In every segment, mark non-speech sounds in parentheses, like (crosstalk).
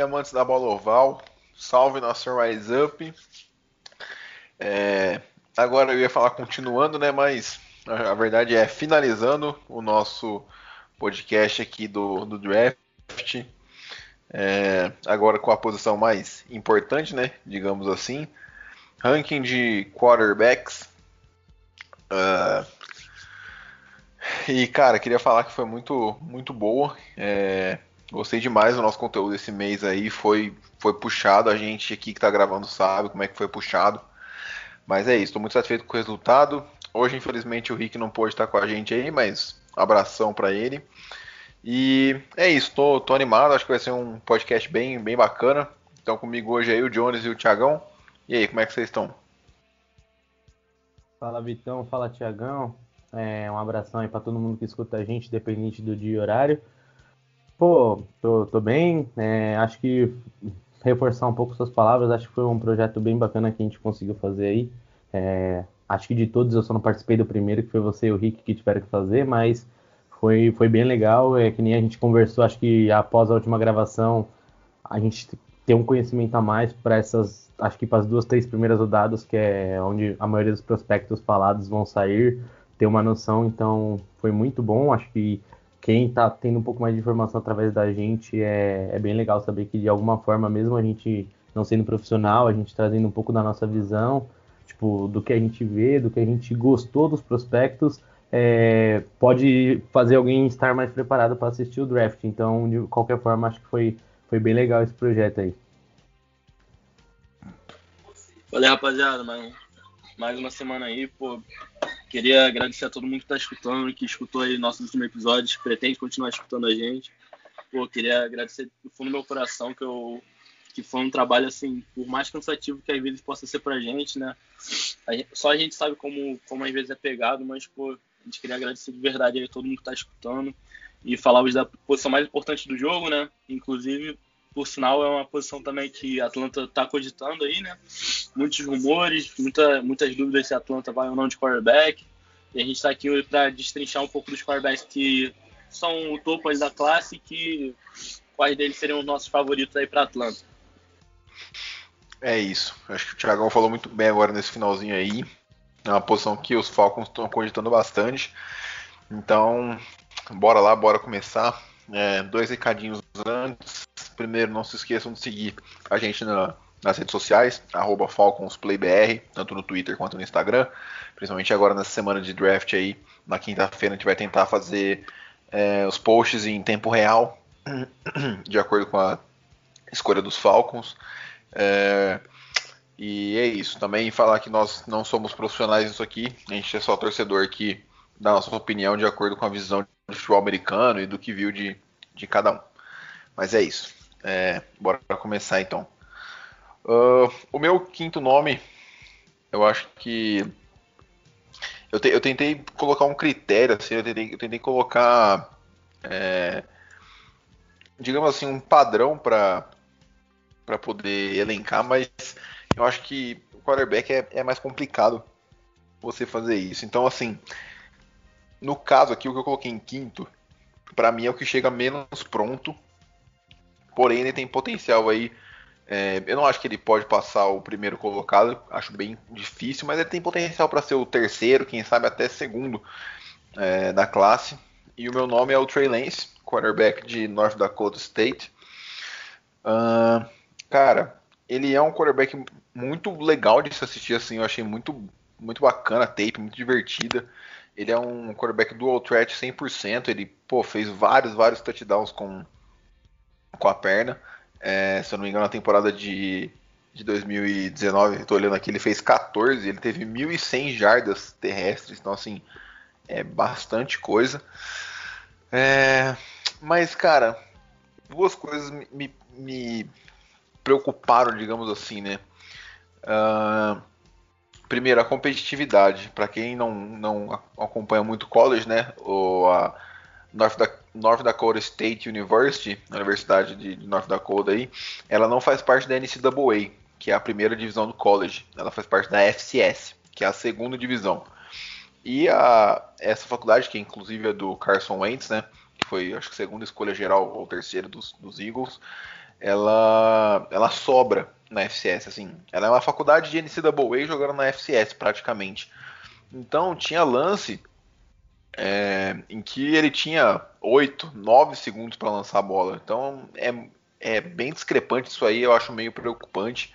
Amantes da bola oval. Salve nosso Rise Up. É, agora eu ia falar continuando, né? Mas a verdade é finalizando o nosso podcast aqui do, do draft. É, agora com a posição mais importante, né? Digamos assim. Ranking de quarterbacks. Uh, e cara, queria falar que foi muito, muito boa. É, Gostei demais do nosso conteúdo esse mês aí. Foi, foi puxado. A gente aqui que tá gravando sabe como é que foi puxado. Mas é isso, estou muito satisfeito com o resultado. Hoje, infelizmente, o Rick não pôde estar com a gente aí, mas abração para ele. E é isso, tô, tô animado, acho que vai ser um podcast bem, bem bacana. Então comigo hoje aí o Jones e o Thiagão. E aí, como é que vocês estão? Fala Vitão, fala Thiagão. É, um abração aí para todo mundo que escuta a gente, independente do dia e horário. Pô, tô, tô bem. É, acho que reforçar um pouco suas palavras, acho que foi um projeto bem bacana que a gente conseguiu fazer aí. É, acho que de todos eu só não participei do primeiro, que foi você e o Rick que tiveram que fazer, mas foi, foi bem legal. É que nem a gente conversou, acho que após a última gravação, a gente tem um conhecimento a mais para essas, acho que para as duas, três primeiras rodadas, que é onde a maioria dos prospectos falados vão sair, ter uma noção, então foi muito bom. Acho que quem está tendo um pouco mais de informação através da gente é, é bem legal saber que de alguma forma, mesmo a gente não sendo profissional, a gente trazendo um pouco da nossa visão, tipo, do que a gente vê, do que a gente gostou dos prospectos, é, pode fazer alguém estar mais preparado para assistir o draft. Então, de qualquer forma, acho que foi, foi bem legal esse projeto aí. Valeu, rapaziada, mais, mais uma semana aí, pô, Queria agradecer a todo mundo que está escutando, que escutou aí nossos últimos episódios, pretende continuar escutando a gente. Pô, queria agradecer do fundo do meu coração que eu que foi um trabalho assim, por mais cansativo que às vezes possa ser pra gente, né? A gente, só a gente sabe como como às vezes é pegado, mas pô, a gente queria agradecer de verdade aí a todo mundo que está escutando e falar da posição mais importante do jogo, né? Inclusive por sinal, é uma posição também que a Atlanta está cogitando aí, né? Muitos rumores, muita, muitas dúvidas se a Atlanta vai ou não de quarterback. E a gente está aqui para destrinchar um pouco dos quarterbacks que são o topo da classe que quais deles seriam os nossos favoritos aí para Atlanta. É isso. Acho que o Thiagão falou muito bem agora nesse finalzinho aí. É uma posição que os Falcons estão cogitando bastante. Então, bora lá, bora começar. É, dois recadinhos antes. Primeiro, não se esqueçam de seguir a gente na, nas redes sociais, FalconsPlayBR, tanto no Twitter quanto no Instagram. Principalmente agora nessa semana de draft aí, na quinta-feira a gente vai tentar fazer é, os posts em tempo real, (clears throat) de acordo com a escolha dos Falcons. É, e é isso. Também falar que nós não somos profissionais nisso aqui, a gente é só torcedor que dá nossa opinião de acordo com a visão de futebol americano e do que viu de, de cada um. Mas é isso. É, bora começar então. Uh, o meu quinto nome, eu acho que. Eu, te, eu tentei colocar um critério, assim, eu tentei, eu tentei colocar. É, digamos assim, um padrão para poder elencar, mas eu acho que o quarterback é, é mais complicado você fazer isso. Então, assim, no caso aqui, o que eu coloquei em quinto, para mim é o que chega menos pronto porém ele tem potencial aí. É, eu não acho que ele pode passar o primeiro colocado, acho bem difícil, mas ele tem potencial para ser o terceiro, quem sabe até segundo é, da classe. E o meu nome é o Trey Lance, quarterback de North Dakota State. Uh, cara, ele é um quarterback muito legal de se assistir, assim, eu achei muito, muito bacana a tape, muito divertida. Ele é um quarterback dual threat 100%, ele pô, fez vários, vários touchdowns com, com a perna. É, se eu não me engano, na temporada de, de 2019, estou olhando aqui, ele fez 14, ele teve 1.100 jardas terrestres, então assim, é bastante coisa. É, Mas, cara, duas coisas me, me, me preocuparam, digamos assim, né? Uh, primeiro, a competitividade. Para quem não, não acompanha muito college, né? O, a North, da, North Dakota State University, a Universidade de, North Dakota aí, ela não faz parte da NCAA, que é a primeira divisão do college. Ela faz parte da FCS, que é a segunda divisão. E a, essa faculdade, que inclusive é do Carson Wentz, né? Que foi, acho que, segunda escolha geral ou terceira dos, dos Eagles, ela, ela sobra na FCS, assim. Ela é uma faculdade de NCAA jogando na FCS, praticamente. Então, tinha lance é, em que ele tinha 8, 9 segundos para lançar a bola. Então, é, é bem discrepante isso aí, eu acho meio preocupante.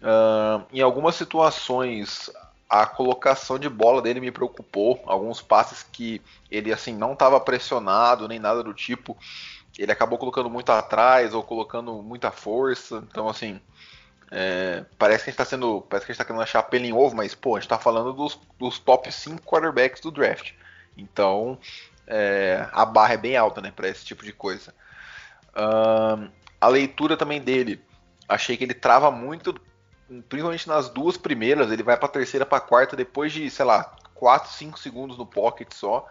Uh, em algumas situações, a colocação de bola dele me preocupou. Alguns passes que ele assim não estava pressionado nem nada do tipo, ele acabou colocando muito atrás ou colocando muita força. Então assim, é, parece que a gente está sendo, parece que tá querendo achar pelo em ovo, mas pô, a gente está falando dos, dos, top 5 quarterbacks do draft. Então é, a barra é bem alta, né, para esse tipo de coisa. Uh, a leitura também dele, achei que ele trava muito principalmente nas duas primeiras, ele vai para a terceira, para a quarta, depois de, sei lá, 4, 5 segundos no pocket só.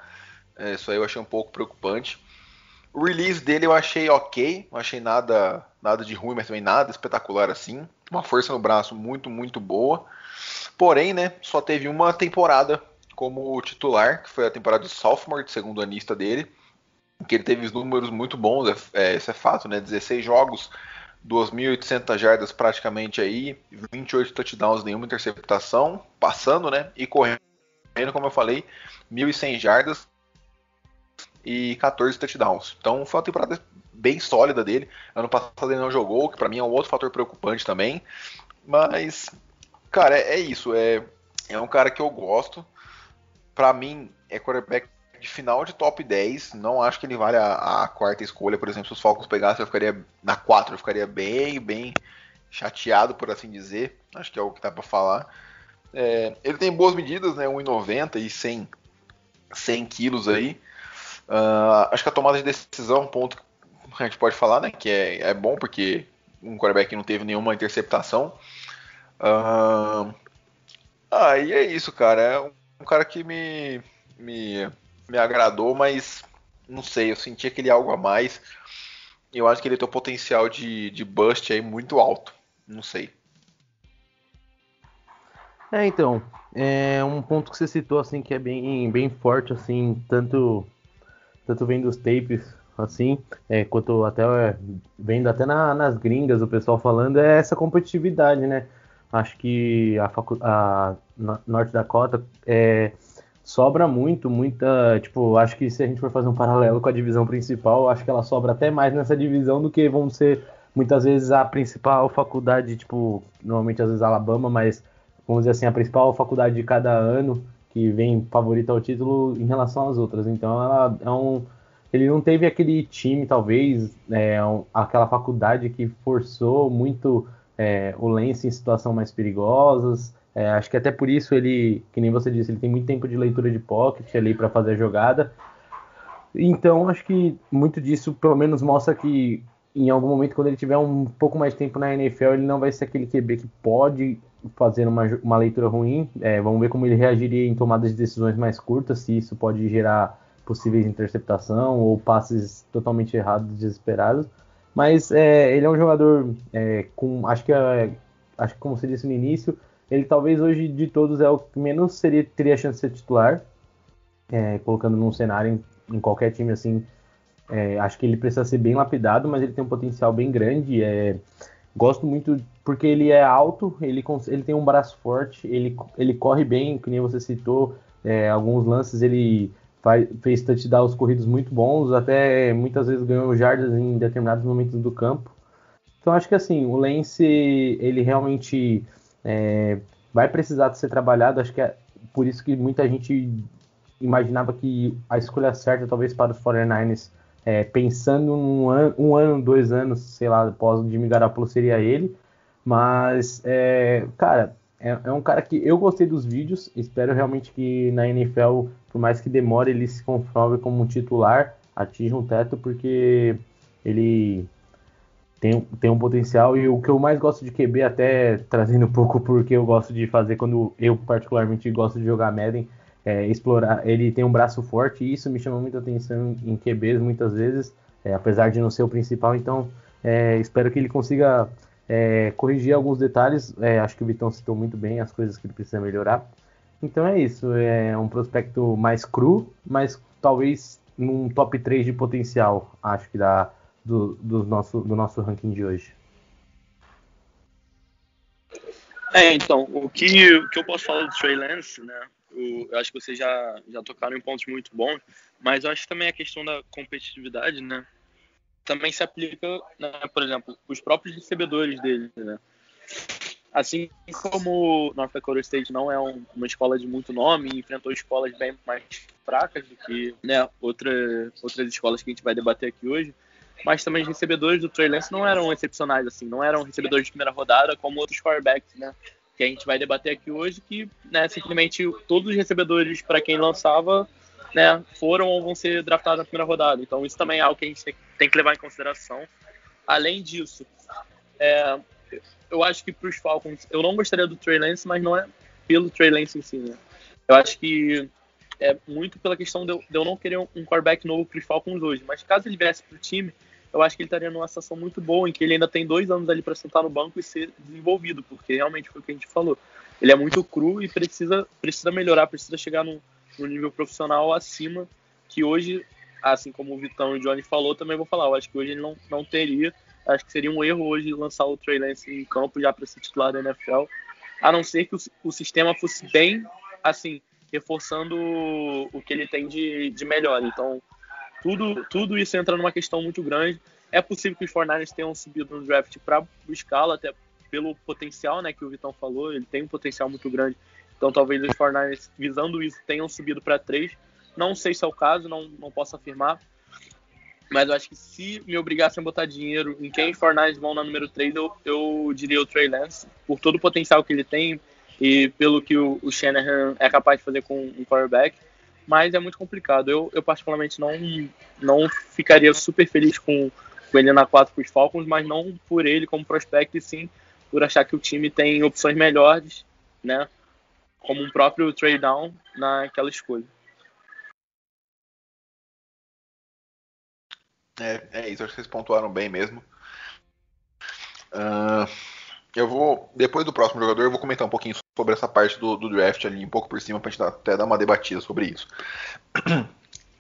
É, isso aí eu achei um pouco preocupante. O release dele eu achei ok, não achei nada, nada de ruim, mas também nada espetacular assim. Uma força no braço muito, muito boa. Porém, né, só teve uma temporada como titular, que foi a temporada de sophomore, de segundo anista dele, que ele teve os números muito bons, é, esse é fato, né, 16 jogos, 2.800 jardas praticamente aí, 28 touchdowns, nenhuma interceptação, passando, né? E correndo, como eu falei, 1.100 jardas e 14 touchdowns. Então foi uma temporada bem sólida dele. Ano passado ele não jogou, que para mim é um outro fator preocupante também. Mas, cara, é, é isso. É, é um cara que eu gosto. Para mim, é quarterback de final de top 10. Não acho que ele vale a, a, quarta escolha. Por exemplo, se os Falcons pegassem, eu ficaria na 4, eu ficaria bem, bem chateado, por assim dizer. Acho que é o que dá para falar. É, ele tem boas medidas, né? 1,90 e 100, 100 quilos aí. Uh, acho que a tomada de decisão um ponto que a gente pode falar, né? Que é, é bom porque um quarterback não teve nenhuma interceptação. Uh, ah, e é isso, cara. É um cara que me, me me agradou, mas não sei, eu senti aquele algo a mais. Eu acho que ele tem um potencial de, de bust aí muito alto. Não sei. É, então, é um ponto que você citou assim que é bem, bem forte assim, tanto tanto vendo os tapes assim, é, quanto até é, vendo até na, nas gringas o pessoal falando é essa competitividade, né? Acho que a, a Norte Dakota é, sobra muito, muita. Tipo, acho que se a gente for fazer um paralelo com a divisão principal, acho que ela sobra até mais nessa divisão do que vão ser muitas vezes a principal faculdade, tipo, normalmente às vezes Alabama, mas vamos dizer assim, a principal faculdade de cada ano que vem favorita ao título em relação às outras. Então ela é um. Ele não teve aquele time, talvez, é, um, aquela faculdade que forçou muito é, o Lance em situações mais perigosas. É, acho que até por isso ele, que nem você disse, ele tem muito tempo de leitura de pocket ali para fazer a jogada. Então acho que muito disso pelo menos mostra que em algum momento quando ele tiver um pouco mais de tempo na NFL ele não vai ser aquele QB que pode fazer uma, uma leitura ruim. É, vamos ver como ele reagiria em tomadas de decisões mais curtas, se isso pode gerar possíveis interceptação ou passes totalmente errados, desesperados. Mas é, ele é um jogador é, com, acho que, é, acho que como você disse no início, ele talvez hoje de todos é o que menos seria, teria chance de ser titular, é, colocando num cenário em, em qualquer time assim. É, acho que ele precisa ser bem lapidado, mas ele tem um potencial bem grande. É, gosto muito porque ele é alto, ele, ele tem um braço forte, ele, ele corre bem, que nem você citou. Alguns lances ele faz, fez touchdowns corridos muito bons, até muitas vezes ganhou jardas em determinados momentos do campo. Então acho que assim, o Lance, ele realmente é, vai precisar ser trabalhado. Acho que é por isso que muita gente imaginava que a escolha certa, talvez para os 49ers, é, pensando um ano, um ano, dois anos, sei lá, após o Jimmy Garoppolo, seria ele. Mas, é, cara, é, é, um cara que eu gostei dos vídeos. Espero realmente que na NFL, por mais que demore, ele se comprove como um titular. atinja um teto, porque ele tem, tem um potencial e o que eu mais gosto de QB, até trazendo um pouco (laughs) porque eu gosto de fazer quando eu particularmente gosto de jogar Madden, é, explorar. Ele tem um braço forte e isso me chama muita atenção em QBs muitas vezes, é, apesar de não ser o principal. Então, é, espero que ele consiga é, corrigir alguns detalhes. É, acho que o Vitão citou muito bem as coisas que ele precisa melhorar. Então é isso, é um prospecto mais cru, mas talvez num top 3 de potencial, acho que dá do, do, nosso, do nosso ranking de hoje. É, então, o que, o que eu posso falar do Trey Lance, né? Eu, eu, acho que vocês já, já tocaram em pontos muito bons, mas eu acho também a questão da competitividade, né? Também se aplica, né, por exemplo, os próprios recebedores dele, né? Assim como North Dakota State não é um, uma escola de muito nome enfrentou escolas bem mais fracas do que né, outra, outras escolas que a gente vai debater aqui hoje, mas também os recebedores do Trey Lance não eram excepcionais, assim, não eram recebedores de primeira rodada como outros quarterbacks, né? Que a gente vai debater aqui hoje, que né, simplesmente todos os recebedores para quem lançava né, foram ou vão ser draftados na primeira rodada. Então isso também é algo que a gente tem que levar em consideração. Além disso, é, eu acho que para os Falcons, eu não gostaria do Trey Lance, mas não é pelo Trey Lance em si, né? Eu acho que é muito pela questão de eu, de eu não querer um, um quarterback novo para os Falcons hoje. Mas caso ele viesse para o time, eu acho que ele estaria numa situação muito boa, em que ele ainda tem dois anos ali para sentar no banco e ser desenvolvido, porque realmente foi o que a gente falou. Ele é muito cru e precisa, precisa melhorar, precisa chegar no, no nível profissional acima, que hoje, assim como o Vitão e o Johnny falou, também vou falar, eu acho que hoje ele não, não teria, acho que seria um erro hoje lançar o Trey Lance em campo já para ser titular da NFL, a não ser que o, o sistema fosse bem, assim, reforçando o que ele tem de, de melhor. Então, tudo, tudo isso entra numa questão muito grande. É possível que os 49ers tenham subido no draft para buscá-lo, até pelo potencial né, que o Vitão falou, ele tem um potencial muito grande. Então talvez os 49ers, visando isso, tenham subido para 3. Não sei se é o caso, não, não posso afirmar. Mas eu acho que se me obrigassem a botar dinheiro em quem os 49ers vão na número 3, eu, eu diria o Trey Lance, por todo o potencial que ele tem e pelo que o, o Shanahan é capaz de fazer com um quarterback mas é muito complicado. Eu, eu particularmente não, não ficaria super feliz com, com ele na 4 para os Falcons, mas não por ele como prospecto, e sim por achar que o time tem opções melhores, né? Como um próprio trade down naquela escolha. É, é isso, acho que vocês pontuaram bem mesmo. Uh, eu vou, depois do próximo jogador, eu vou comentar um pouquinho sobre essa parte do, do draft ali, um pouco por cima, pra gente até dar uma debatida sobre isso.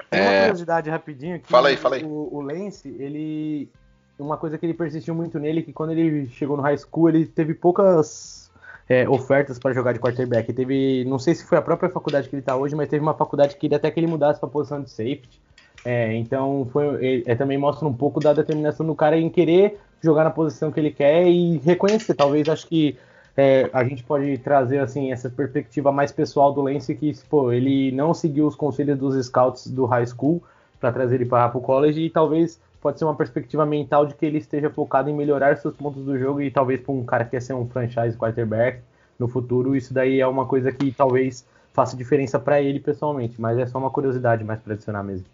Tem uma é... curiosidade rapidinho. Que fala aí, fala aí. O, o Lance, ele. Uma coisa que ele persistiu muito nele, que quando ele chegou no high school, ele teve poucas é, ofertas para jogar de quarterback. Teve, não sei se foi a própria faculdade que ele está hoje, mas teve uma faculdade que queria até que ele mudasse para posição de safety. É, então foi, é, também mostra um pouco da determinação do cara em querer jogar na posição que ele quer e reconhecer. Talvez acho que é, a gente pode trazer assim essa perspectiva mais pessoal do Lance que pô, ele não seguiu os conselhos dos scouts do high school para trazer ele para o college e talvez pode ser uma perspectiva mental de que ele esteja focado em melhorar seus pontos do jogo e talvez para um cara que quer ser um franchise quarterback no futuro isso daí é uma coisa que talvez faça diferença para ele pessoalmente, mas é só uma curiosidade mais para adicionar mesmo.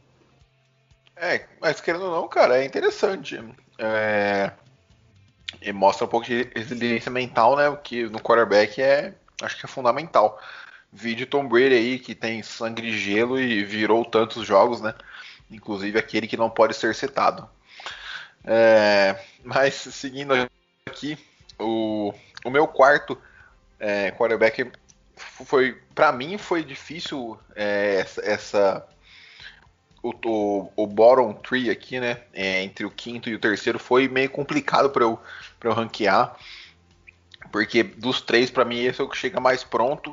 É, mas querendo ou não, cara, é interessante. É... E mostra um pouco de resiliência mental, né? O que no quarterback é, acho que é fundamental. Vídeo Tom Brady aí, que tem sangue de gelo e virou tantos jogos, né? Inclusive aquele que não pode ser setado. É... Mas seguindo aqui, o, o meu quarto é, quarterback foi, para mim, foi difícil é, essa, essa o, o, o bottom tree aqui, né? É, entre o quinto e o terceiro foi meio complicado para eu, eu ranquear. Porque dos três, para mim, esse é o que chega mais pronto.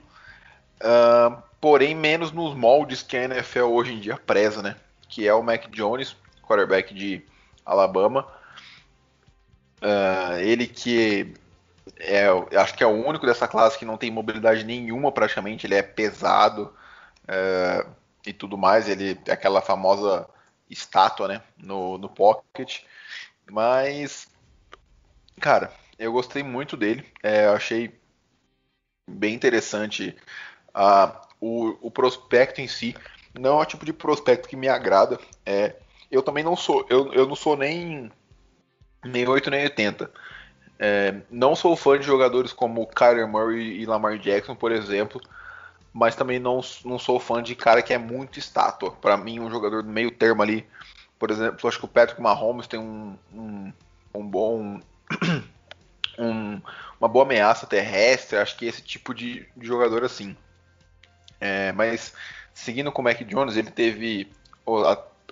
Uh, porém, menos nos moldes que a NFL hoje em dia preza, né? Que é o Mac Jones, quarterback de Alabama. Uh, ele que é, acho que é o único dessa classe que não tem mobilidade nenhuma praticamente. Ele é pesado. Uh, e tudo mais. Ele é aquela famosa estátua, né, no, no pocket. Mas, cara, eu gostei muito dele. É, eu achei bem interessante uh, o, o prospecto em si. Não é o tipo de prospecto que me agrada. É eu também não sou, eu, eu não sou nem nem 8 nem 80. É, não sou fã de jogadores como Kyler Murray e Lamar Jackson, por exemplo, mas também não, não sou fã de cara que é muito estátua. Para mim, um jogador do meio termo ali, por exemplo, acho que o Patrick Mahomes tem um, um, um bom. (clears throat) um, uma boa ameaça terrestre, acho que esse tipo de, de jogador assim. É, mas seguindo com o Mac Jones, ele teve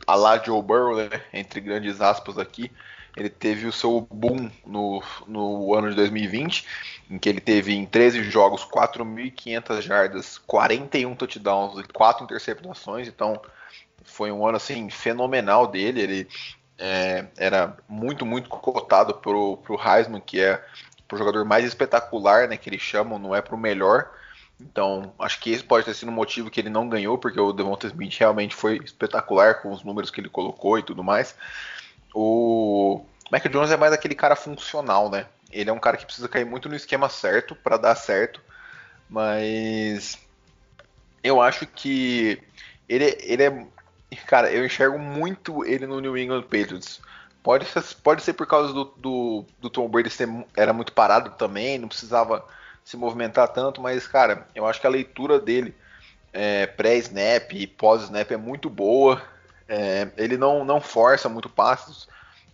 a, lá Joe Burrow, né, entre grandes aspas aqui, ele teve o seu boom no, no ano de 2020, em que ele teve em 13 jogos 4.500 jardas, 41 touchdowns e 4 interceptações. Então foi um ano assim fenomenal dele. Ele é, era muito, muito cotado para o Heisman, que é o jogador mais espetacular, né, que eles chamam, não é para o melhor. Então, acho que esse pode ter sido o um motivo que ele não ganhou, porque o Devonta Smith realmente foi espetacular com os números que ele colocou e tudo mais. O Mac Jones é mais aquele cara funcional, né? Ele é um cara que precisa cair muito no esquema certo para dar certo, mas eu acho que ele, ele é. Cara, eu enxergo muito ele no New England Patriots. Pode ser, pode ser por causa do, do, do Tom Brady ser, era muito parado também, não precisava se movimentar tanto, mas, cara, eu acho que a leitura dele é, pré-snap e pós-snap é muito boa. É, ele não, não força muito passos.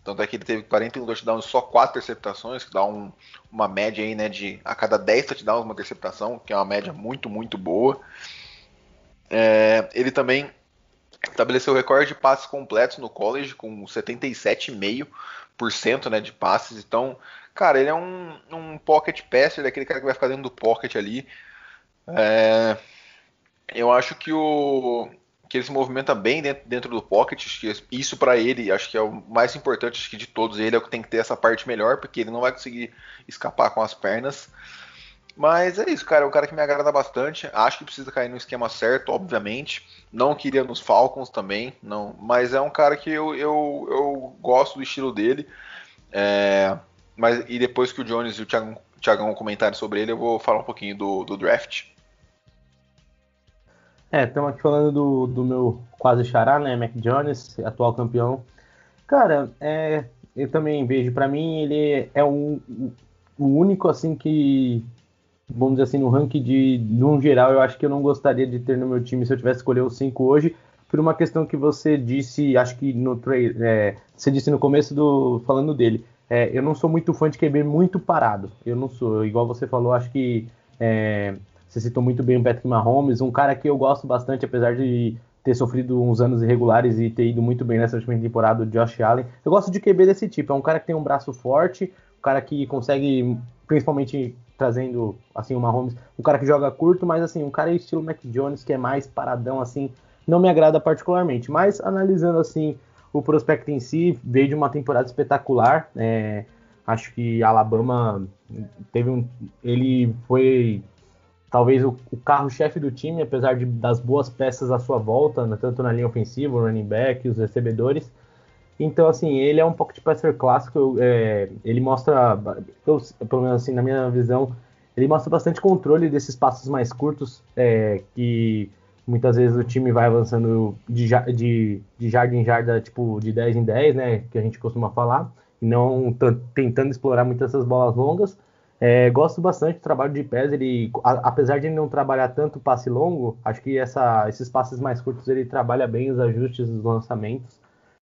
Tanto é que ele teve 41 touchdowns só 4 interceptações, que dá um, uma média aí, né, de a cada 10 touchdowns uma interceptação, que é uma média muito, muito boa. É, ele também estabeleceu o recorde de passes completos no college, com 77,5% né, de passes. Então, cara, ele é um, um pocket passer, aquele cara que vai ficar dentro do pocket ali. É, eu acho que o, que ele se movimenta bem dentro, dentro do pocket. Isso para ele, acho que é o mais importante acho que de todos. Ele é o que tem que ter essa parte melhor, porque ele não vai conseguir escapar com as pernas. Mas é isso, cara. É um cara que me agrada bastante. Acho que precisa cair no esquema certo, obviamente. Não queria nos Falcons também, não. Mas é um cara que eu, eu, eu gosto do estilo dele. É, mas e depois que o Jones e o Thiagão, Thiagão comentarem sobre ele, eu vou falar um pouquinho do, do draft. É, estamos aqui falando do, do meu quase xará, né, Mac Jones, atual campeão. Cara, é, eu também vejo, para mim, ele é um, o único, assim, que, vamos dizer assim, no ranking de, no geral, eu acho que eu não gostaria de ter no meu time se eu tivesse escolher os cinco hoje, por uma questão que você disse, acho que no trade, é, você disse no começo do, falando dele, é, eu não sou muito fã de QB muito parado, eu não sou, igual você falou, acho que é, você citou muito bem o Patrick Mahomes, um cara que eu gosto bastante, apesar de ter sofrido uns anos irregulares e ter ido muito bem nessa última temporada, o Josh Allen. Eu gosto de QB desse tipo, é um cara que tem um braço forte, um cara que consegue, principalmente trazendo assim o Mahomes, um cara que joga curto, mas assim, um cara estilo Mac Jones que é mais paradão assim, não me agrada particularmente. Mas analisando assim o prospecto em si, veio de uma temporada espetacular. É, acho que Alabama teve um, ele foi talvez o, o carro-chefe do time, apesar de, das boas peças à sua volta, tanto na linha ofensiva, o running back, os recebedores. Então, assim, ele é um pocket passer clássico, é, ele mostra, eu, pelo menos assim, na minha visão, ele mostra bastante controle desses passos mais curtos, é, que muitas vezes o time vai avançando de, de, de jarda em jarda, tipo, de 10 em 10, né, que a gente costuma falar, e não tentando explorar muitas essas bolas longas, é, gosto bastante do trabalho de pés. Ele, a, apesar de ele não trabalhar tanto passe longo, acho que essa, esses passes mais curtos ele trabalha bem os ajustes dos lançamentos.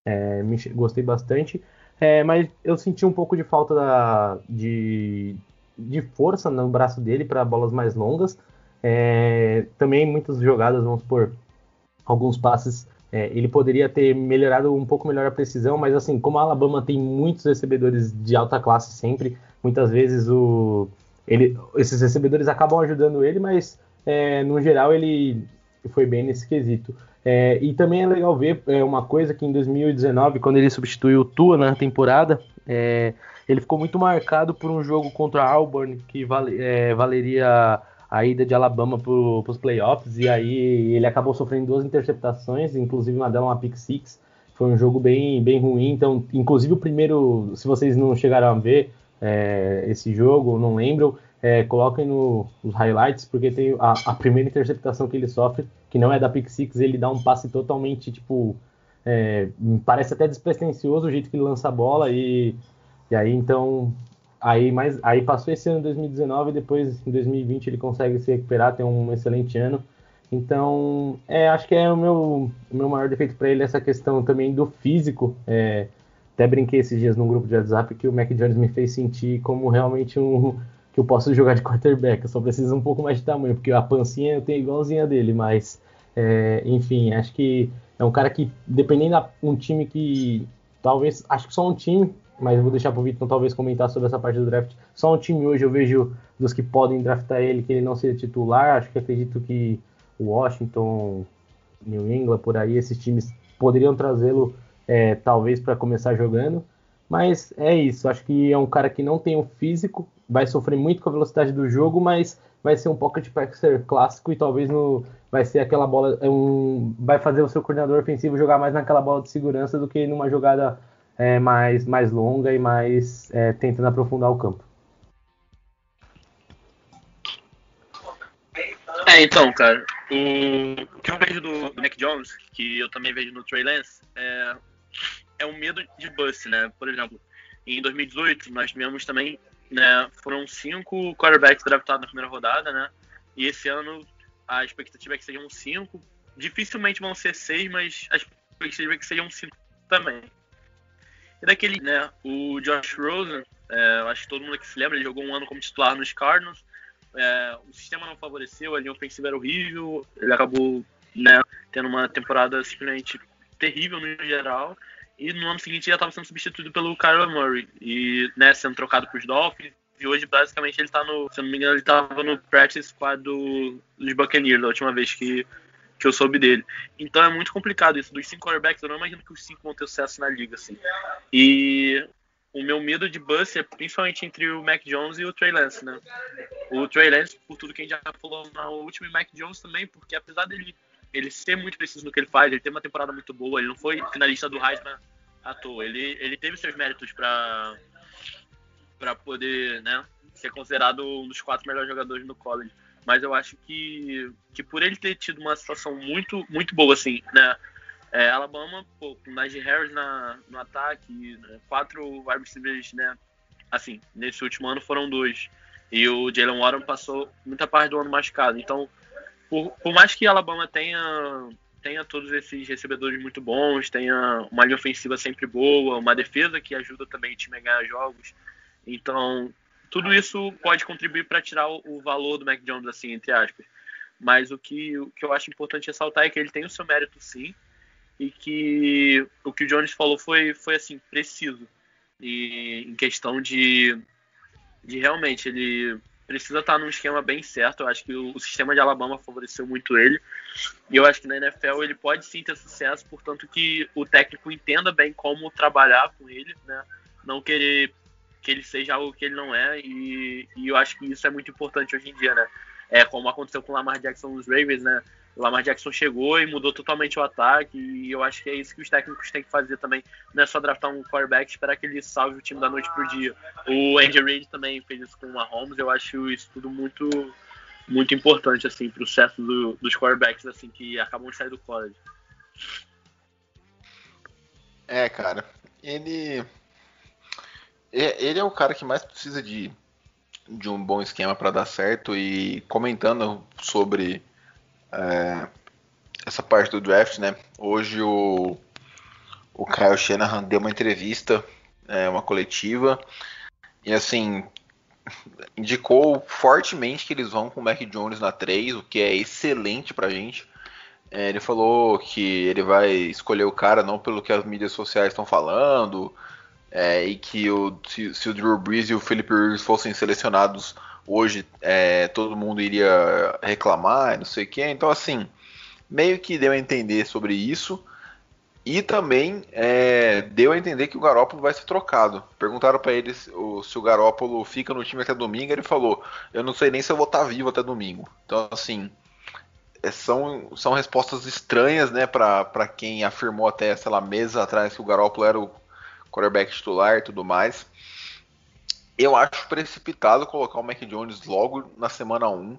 É, me, gostei bastante. É, mas eu senti um pouco de falta da, de, de força no braço dele para bolas mais longas. É, também muitas jogadas, vamos por alguns passes. É, ele poderia ter melhorado um pouco melhor a precisão, mas assim, como a Alabama tem muitos recebedores de alta classe sempre, muitas vezes o, ele, esses recebedores acabam ajudando ele, mas é, no geral ele foi bem nesse quesito. É, e também é legal ver é, uma coisa que em 2019, quando ele substituiu o Tua na temporada, é, ele ficou muito marcado por um jogo contra Auburn que vale, é, valeria a ida de Alabama para os playoffs, e aí ele acabou sofrendo duas interceptações, inclusive uma delas uma pick six. Foi um jogo bem, bem ruim, então, inclusive o primeiro, se vocês não chegaram a ver, é, esse jogo, não lembram, é, coloquem no, highlights, porque tem a, a, primeira interceptação que ele sofre, que não é da Pick Six, ele dá um passe totalmente, tipo, É, parece até despretensioso o jeito que ele lança a bola e, e aí então aí mais aí passou esse ano 2019 e depois em 2020 ele consegue se recuperar, tem um excelente ano. Então, é, acho que é o meu, o meu maior defeito para ele essa questão também do físico. É, até brinquei esses dias num grupo de WhatsApp que o Mac Jones me fez sentir como realmente um que eu posso jogar de quarterback. Eu só preciso um pouco mais de tamanho, porque a pancinha eu tenho igualzinha dele, mas é, enfim, acho que é um cara que, dependendo de um time que. Talvez. Acho que só um time, mas vou deixar pro Vitor talvez comentar sobre essa parte do draft. Só um time hoje eu vejo dos que podem draftar ele, que ele não seja titular. Acho que acredito que Washington, New England, por aí, esses times poderiam trazê-lo é, talvez para começar jogando. Mas é isso, acho que é um cara que não tem o físico, vai sofrer muito com a velocidade do jogo, mas vai ser um pocket passer clássico e talvez no, vai ser aquela bola, é um, vai fazer o seu coordenador ofensivo jogar mais naquela bola de segurança do que numa jogada é, mais, mais longa e mais é, tentando aprofundar o campo. É, então, cara, o que eu vejo do, do Mac Jones, que eu também vejo no Trey Lance, é, é um medo de bust, né? Por exemplo, em 2018 nós tivemos também, né, foram cinco quarterbacks draftados na primeira rodada, né? E esse ano a expectativa é que sejam cinco. Dificilmente vão ser seis, mas a expectativa é que sejam cinco também. E daquele, né, o Josh Rosen, é, acho que todo mundo aqui se lembra, ele jogou um ano como titular nos Cardinals. É, o sistema não favoreceu, a linha ofensiva era horrível, ele acabou né, tendo uma temporada simplesmente terrível no geral. E no ano seguinte já estava sendo substituído pelo Kyler Murray, e né, sendo trocado para os Dolphins. E hoje, basicamente, ele está no. Se não me engano, ele estava no practice squad do, dos Buccaneers, da última vez que, que eu soube dele. Então é muito complicado isso. Dos cinco quarterbacks, eu não imagino que os cinco vão ter sucesso na liga, assim. E o meu medo de bust é principalmente entre o Mac Jones e o Trey Lance, né? O Trey Lance, por tudo que a gente já falou na última, e o Mac Jones também, porque apesar dele ele ser muito preciso no que ele faz, ele tem uma temporada muito boa, ele não foi finalista do Heisman à toa, ele, ele teve seus méritos para para poder, né, ser considerado um dos quatro melhores jogadores no college. Mas eu acho que, que por ele ter tido uma situação muito muito boa assim, né, é, Alabama, pô, com Najee Harris na, no ataque, né, quatro wide receivers, né, assim, nesse último ano foram dois. E o Jalen Warren passou muita parte do ano machucado. Então, por, por mais que Alabama tenha, tenha todos esses recebedores muito bons, tenha uma linha ofensiva sempre boa, uma defesa que ajuda também o time a ganhar jogos. Então, tudo isso pode contribuir para tirar o, valor do Mac Jones, assim, entre aspas. Mas o que, o que eu acho importante ressaltar é que ele tem o seu mérito, sim, e que o que o Jones falou foi, foi assim, preciso. E em questão de, de realmente ele precisa estar num esquema bem certo. Eu acho que o, o, sistema de Alabama favoreceu muito ele. E eu acho que na NFL ele pode sim ter sucesso, portanto que o técnico entenda bem como trabalhar com ele, né? Não querer que ele seja algo que ele não é. E, e eu acho que isso é muito importante hoje em dia, né? É como aconteceu com o Lamar Jackson nos Ravens, né? Lamar Jackson chegou e mudou totalmente o ataque, e eu acho que é isso que os técnicos têm que fazer também. Não é só draftar um quarterback e esperar que ele salve o time da noite pro dia. O Andy Reid também fez isso com o Mahomes, eu acho isso tudo muito muito importante assim para o sucesso do, dos quarterbacks assim que acabam de sair do college. É, cara, ele ele é o cara que mais precisa de, de um bom esquema para dar certo e comentando sobre é, essa parte do draft, né? Hoje o, o Kyle Shanahan deu uma entrevista, é, uma coletiva, e assim, indicou fortemente que eles vão com o Mac Jones na 3, o que é excelente pra gente. É, ele falou que ele vai escolher o cara não pelo que as mídias sociais estão falando, é, e que o, se, se, o Drew Brees e o Philip Rivers fossem selecionados hoje é, todo mundo iria reclamar, não sei o que. Então, assim, meio que deu a entender sobre isso. E também é, deu a entender que o Garópolo vai ser trocado. Perguntaram para ele se o, se o Garópolo fica no time até domingo. Ele falou: Eu não sei nem se eu vou estar tá vivo até domingo. Então, assim, é, são, são respostas estranhas, né, para quem afirmou até, sei lá, meses atrás que o Garópolo era o quarterback titular e tudo mais. Eu acho precipitado colocar o Mac Jones logo na semana 1.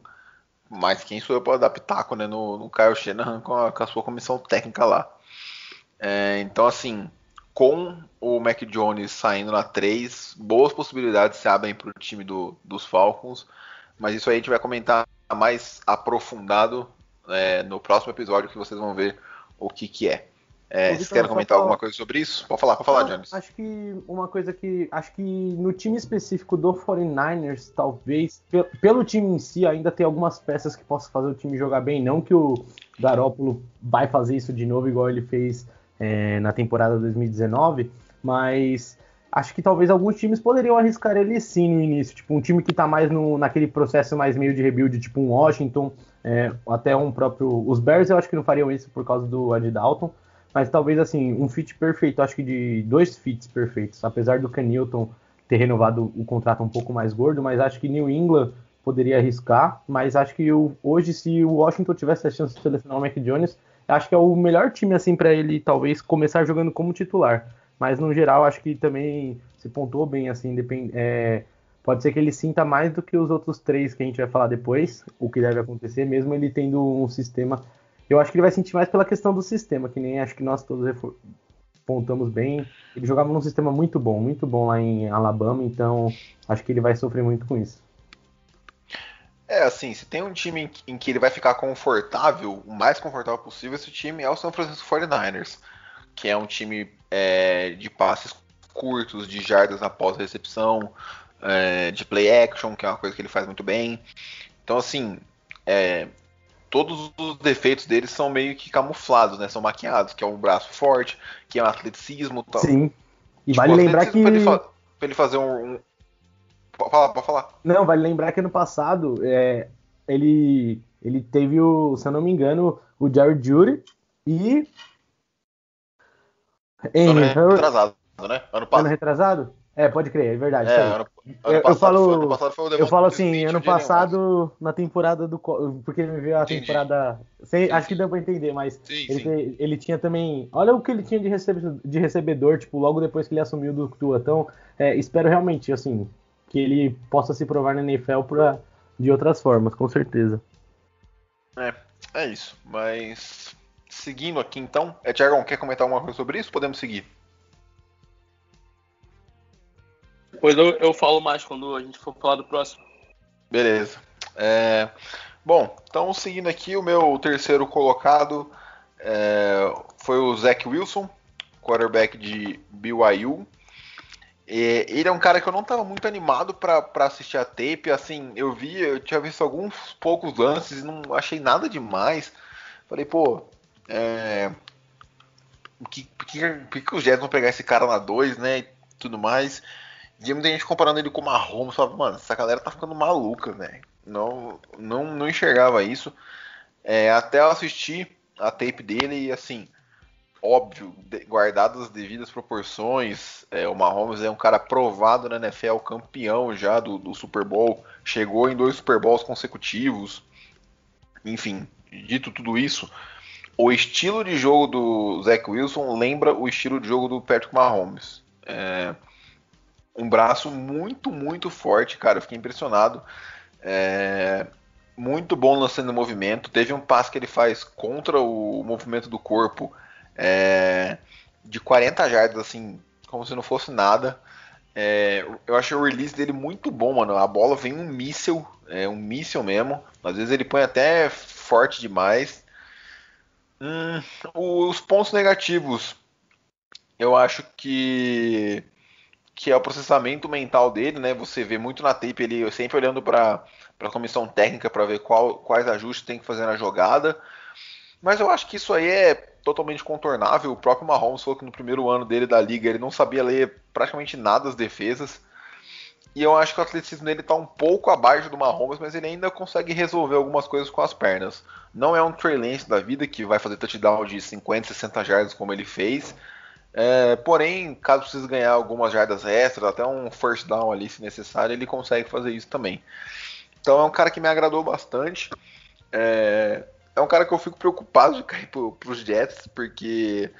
Mas quem sou eu para dar pitaco né, no, no Kyle Shanahan com a, com a sua comissão técnica lá. É, então, assim, com o Mac Jones saindo na 3, boas possibilidades se abrem para o time do, dos Falcons. Mas isso aí a gente vai comentar mais aprofundado é, no próximo episódio que vocês vão ver o que, que é. É, vocês querem comentar falar... alguma coisa sobre isso? Pode falar, pode falar, Jones. Acho que uma coisa que. Acho que no time específico do 49ers, talvez, pelo time em si, ainda tem algumas peças que possam fazer o time jogar bem. Não que o Garópolo vai fazer isso de novo, igual ele fez é, na temporada 2019, mas acho que talvez alguns times poderiam arriscar ele sim no início. Tipo, um time que tá mais no, naquele processo mais meio de rebuild, tipo um Washington, é, até um próprio. Os Bears eu acho que não fariam isso por causa do Ed Dalton. Mas talvez assim, um fit perfeito, acho que de dois fits perfeitos, apesar do Canilton ter renovado o contrato um pouco mais gordo, mas acho que New England poderia arriscar, mas acho que o, hoje se o Washington tivesse a chance de selecionar o Mac Jones, acho que é o melhor time assim para ele talvez começar jogando como titular. Mas no geral acho que também se pontuou bem assim, depend, é, pode ser que ele sinta mais do que os outros três que a gente vai falar depois, o que deve acontecer, mesmo ele tendo um sistema eu acho que ele vai sentir mais pela questão do sistema, que nem acho que nós todos apontamos bem. Ele jogava num sistema muito bom, muito bom lá em Alabama, então acho que ele vai sofrer muito com isso. É, assim, se tem um time em que ele vai ficar confortável, o mais confortável possível, esse time é o São Francisco 49ers, que é um time é, de passes curtos, de jardas após a recepção, é, de play action, que é uma coisa que ele faz muito bem. Então, assim, é, todos os defeitos deles são meio que camuflados, né? São maquiados, que é um braço forte, que é um atleticismo tal. Sim. E tipo, vale lembrar que. Pra ele, fa pra ele fazer um, um. Pode falar, pode falar. Não, vale lembrar que ano passado é, ele, ele teve o, se eu não me engano, o Jared Judy e. Ano retrasado, né? Ano passado. Ano retrasado? É, pode crer, é verdade. É, ano, ano eu, passado, eu, falo, foi, foi o eu falo assim, ano passado, na temporada do. Porque ele me veio a Entendi. temporada. Sei, sim, acho sim. que deu pra entender, mas sim, ele, ele, tinha também. Olha o que ele tinha de, recebedor, de recebedor, tipo, logo depois que ele assumiu do Tua. Então, é, espero realmente, assim, que ele possa se provar na NFL pra, de outras formas, com certeza. É, é isso. Mas. Seguindo aqui então. É, Tiagão, quer comentar alguma coisa sobre isso? Podemos seguir. Depois eu, eu falo mais quando a gente for falar do próximo. Beleza. É, bom, então seguindo aqui, o meu terceiro colocado é, foi o Zach Wilson, quarterback de BYU. E ele é um cara que eu não estava muito animado para assistir a tape. Assim, eu vi, eu tinha visto alguns poucos lances não achei nada demais. Falei, pô, é, que, que, que os Jets vão pegar esse cara na 2, né? E tudo mais. E muita gente comparando ele com o Mahomes, falava, mano, essa galera tá ficando maluca, velho. Não, não, não enxergava isso. É, até eu assistir a tape dele e assim, óbvio, guardadas as devidas proporções, é, o Mahomes é um cara provado na NFL, campeão já do, do Super Bowl, chegou em dois Super Bowls consecutivos. Enfim, dito tudo isso, o estilo de jogo do Zach Wilson lembra o estilo de jogo do Patrick Mahomes. É, um braço muito, muito forte, cara. Eu fiquei impressionado. É, muito bom lançando movimento. Teve um passe que ele faz contra o movimento do corpo é, de 40 jardas, assim, como se não fosse nada. É, eu achei o release dele muito bom, mano. A bola vem um míssil, é um míssil mesmo. Às vezes ele põe até forte demais. Hum, os pontos negativos, eu acho que que é o processamento mental dele, né? Você vê muito na tape ele sempre olhando para a comissão técnica para ver qual, quais ajustes tem que fazer na jogada. Mas eu acho que isso aí é totalmente contornável. O próprio Mahomes falou que no primeiro ano dele da liga ele não sabia ler praticamente nada das defesas. E eu acho que o atleticismo dele está um pouco abaixo do Mahomes, mas ele ainda consegue resolver algumas coisas com as pernas. Não é um Trey Lance da vida que vai fazer touchdown de 50, 60 jardas como ele fez, é, porém, caso precise ganhar algumas jardas extras, até um first down ali se necessário, ele consegue fazer isso também. Então é um cara que me agradou bastante. É, é um cara que eu fico preocupado de cair para os Jets, porque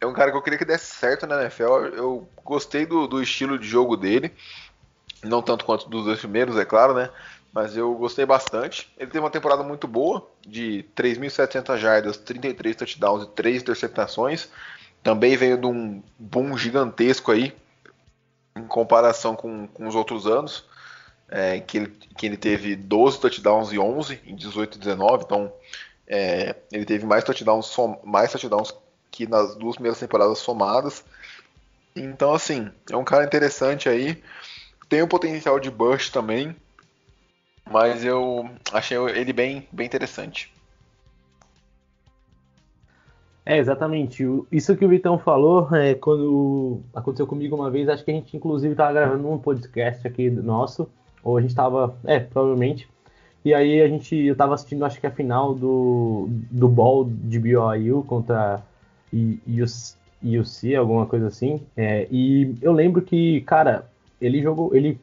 é um cara que eu queria que desse certo na NFL. Eu gostei do, do estilo de jogo dele, não tanto quanto dos dois primeiros, é claro, né? Mas eu gostei bastante. Ele teve uma temporada muito boa, de 3.700 jardas, 33 touchdowns e 3 interceptações. Também veio de um boom gigantesco aí, em comparação com, com os outros anos, é, que, ele, que ele teve 12 touchdowns e 11 em 18 e 19, então é, ele teve mais touchdowns, som, mais touchdowns que nas duas primeiras temporadas somadas. Então, assim, é um cara interessante aí. Tem o potencial de burst também, mas eu achei ele bem, bem interessante. É, exatamente. Isso que o Vitão falou, é, quando aconteceu comigo uma vez, acho que a gente inclusive estava gravando um podcast aqui nosso, ou a gente estava, é, provavelmente. E aí a gente, estava assistindo, acho que a final do, do Ball de BYU contra UC, alguma coisa assim. É, e eu lembro que, cara, ele jogou, ele,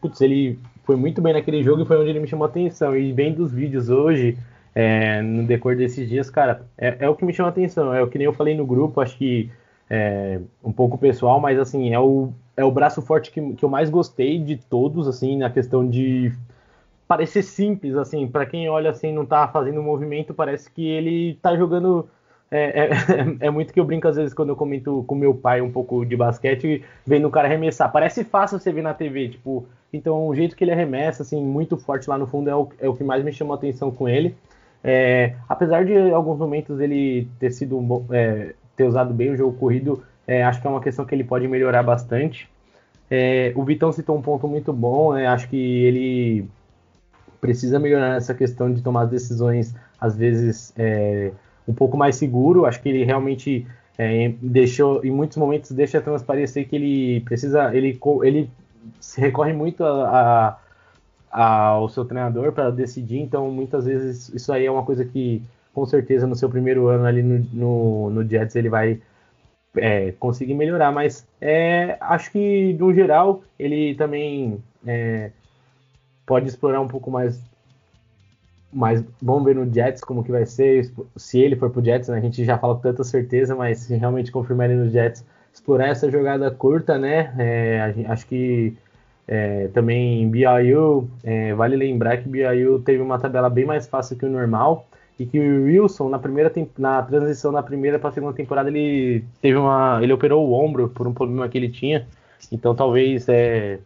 putz, ele foi muito bem naquele jogo e foi onde ele me chamou a atenção. E bem dos vídeos hoje, é, no decorrer desses dias, cara, é, é, o que me chama a atenção. É o que nem eu falei no grupo, acho que é um pouco pessoal, mas assim, é o, é o braço forte que, que eu mais gostei de todos, assim, na questão de parecer simples, assim, para quem olha assim, não tá fazendo movimento, parece que ele tá jogando. É, é, (laughs) é, muito que eu brinco às vezes quando eu comento com meu pai um pouco de basquete, vendo o cara arremessar. Parece fácil você ver na TV, tipo, então o jeito que ele arremessa, assim, muito forte lá no fundo é o, é o que mais me chamou a atenção com ele. É, apesar de alguns momentos ele ter sido um, é, ter usado bem o jogo corrido, é, acho que é uma questão que ele pode melhorar bastante. É, o Vitão citou um ponto muito bom, né? acho que ele precisa melhorar essa questão de tomar decisões, às vezes, é, um pouco mais seguro. Acho que ele realmente é, deixou, em muitos momentos, deixa transparecer que ele precisa, ele, ele se recorre muito a, ao seu treinador para decidir, então muitas vezes isso aí é uma coisa que com certeza no seu primeiro ano ali no, no, no Jets ele vai é, conseguir melhorar, mas é, acho que no geral ele também é, pode explorar um pouco mais mas vamos ver no Jets como que vai ser, se ele for pro Jets, né? A gente já fala com tanta certeza, mas se realmente confirmar ele no Jets, explorar essa jogada curta, né? É, acho que é, também BYU, é, vale lembrar que BYU teve uma tabela bem mais fácil que o normal e que o Wilson na primeira na transição na primeira para a segunda temporada ele teve uma ele operou o ombro por um problema que ele tinha, então talvez é,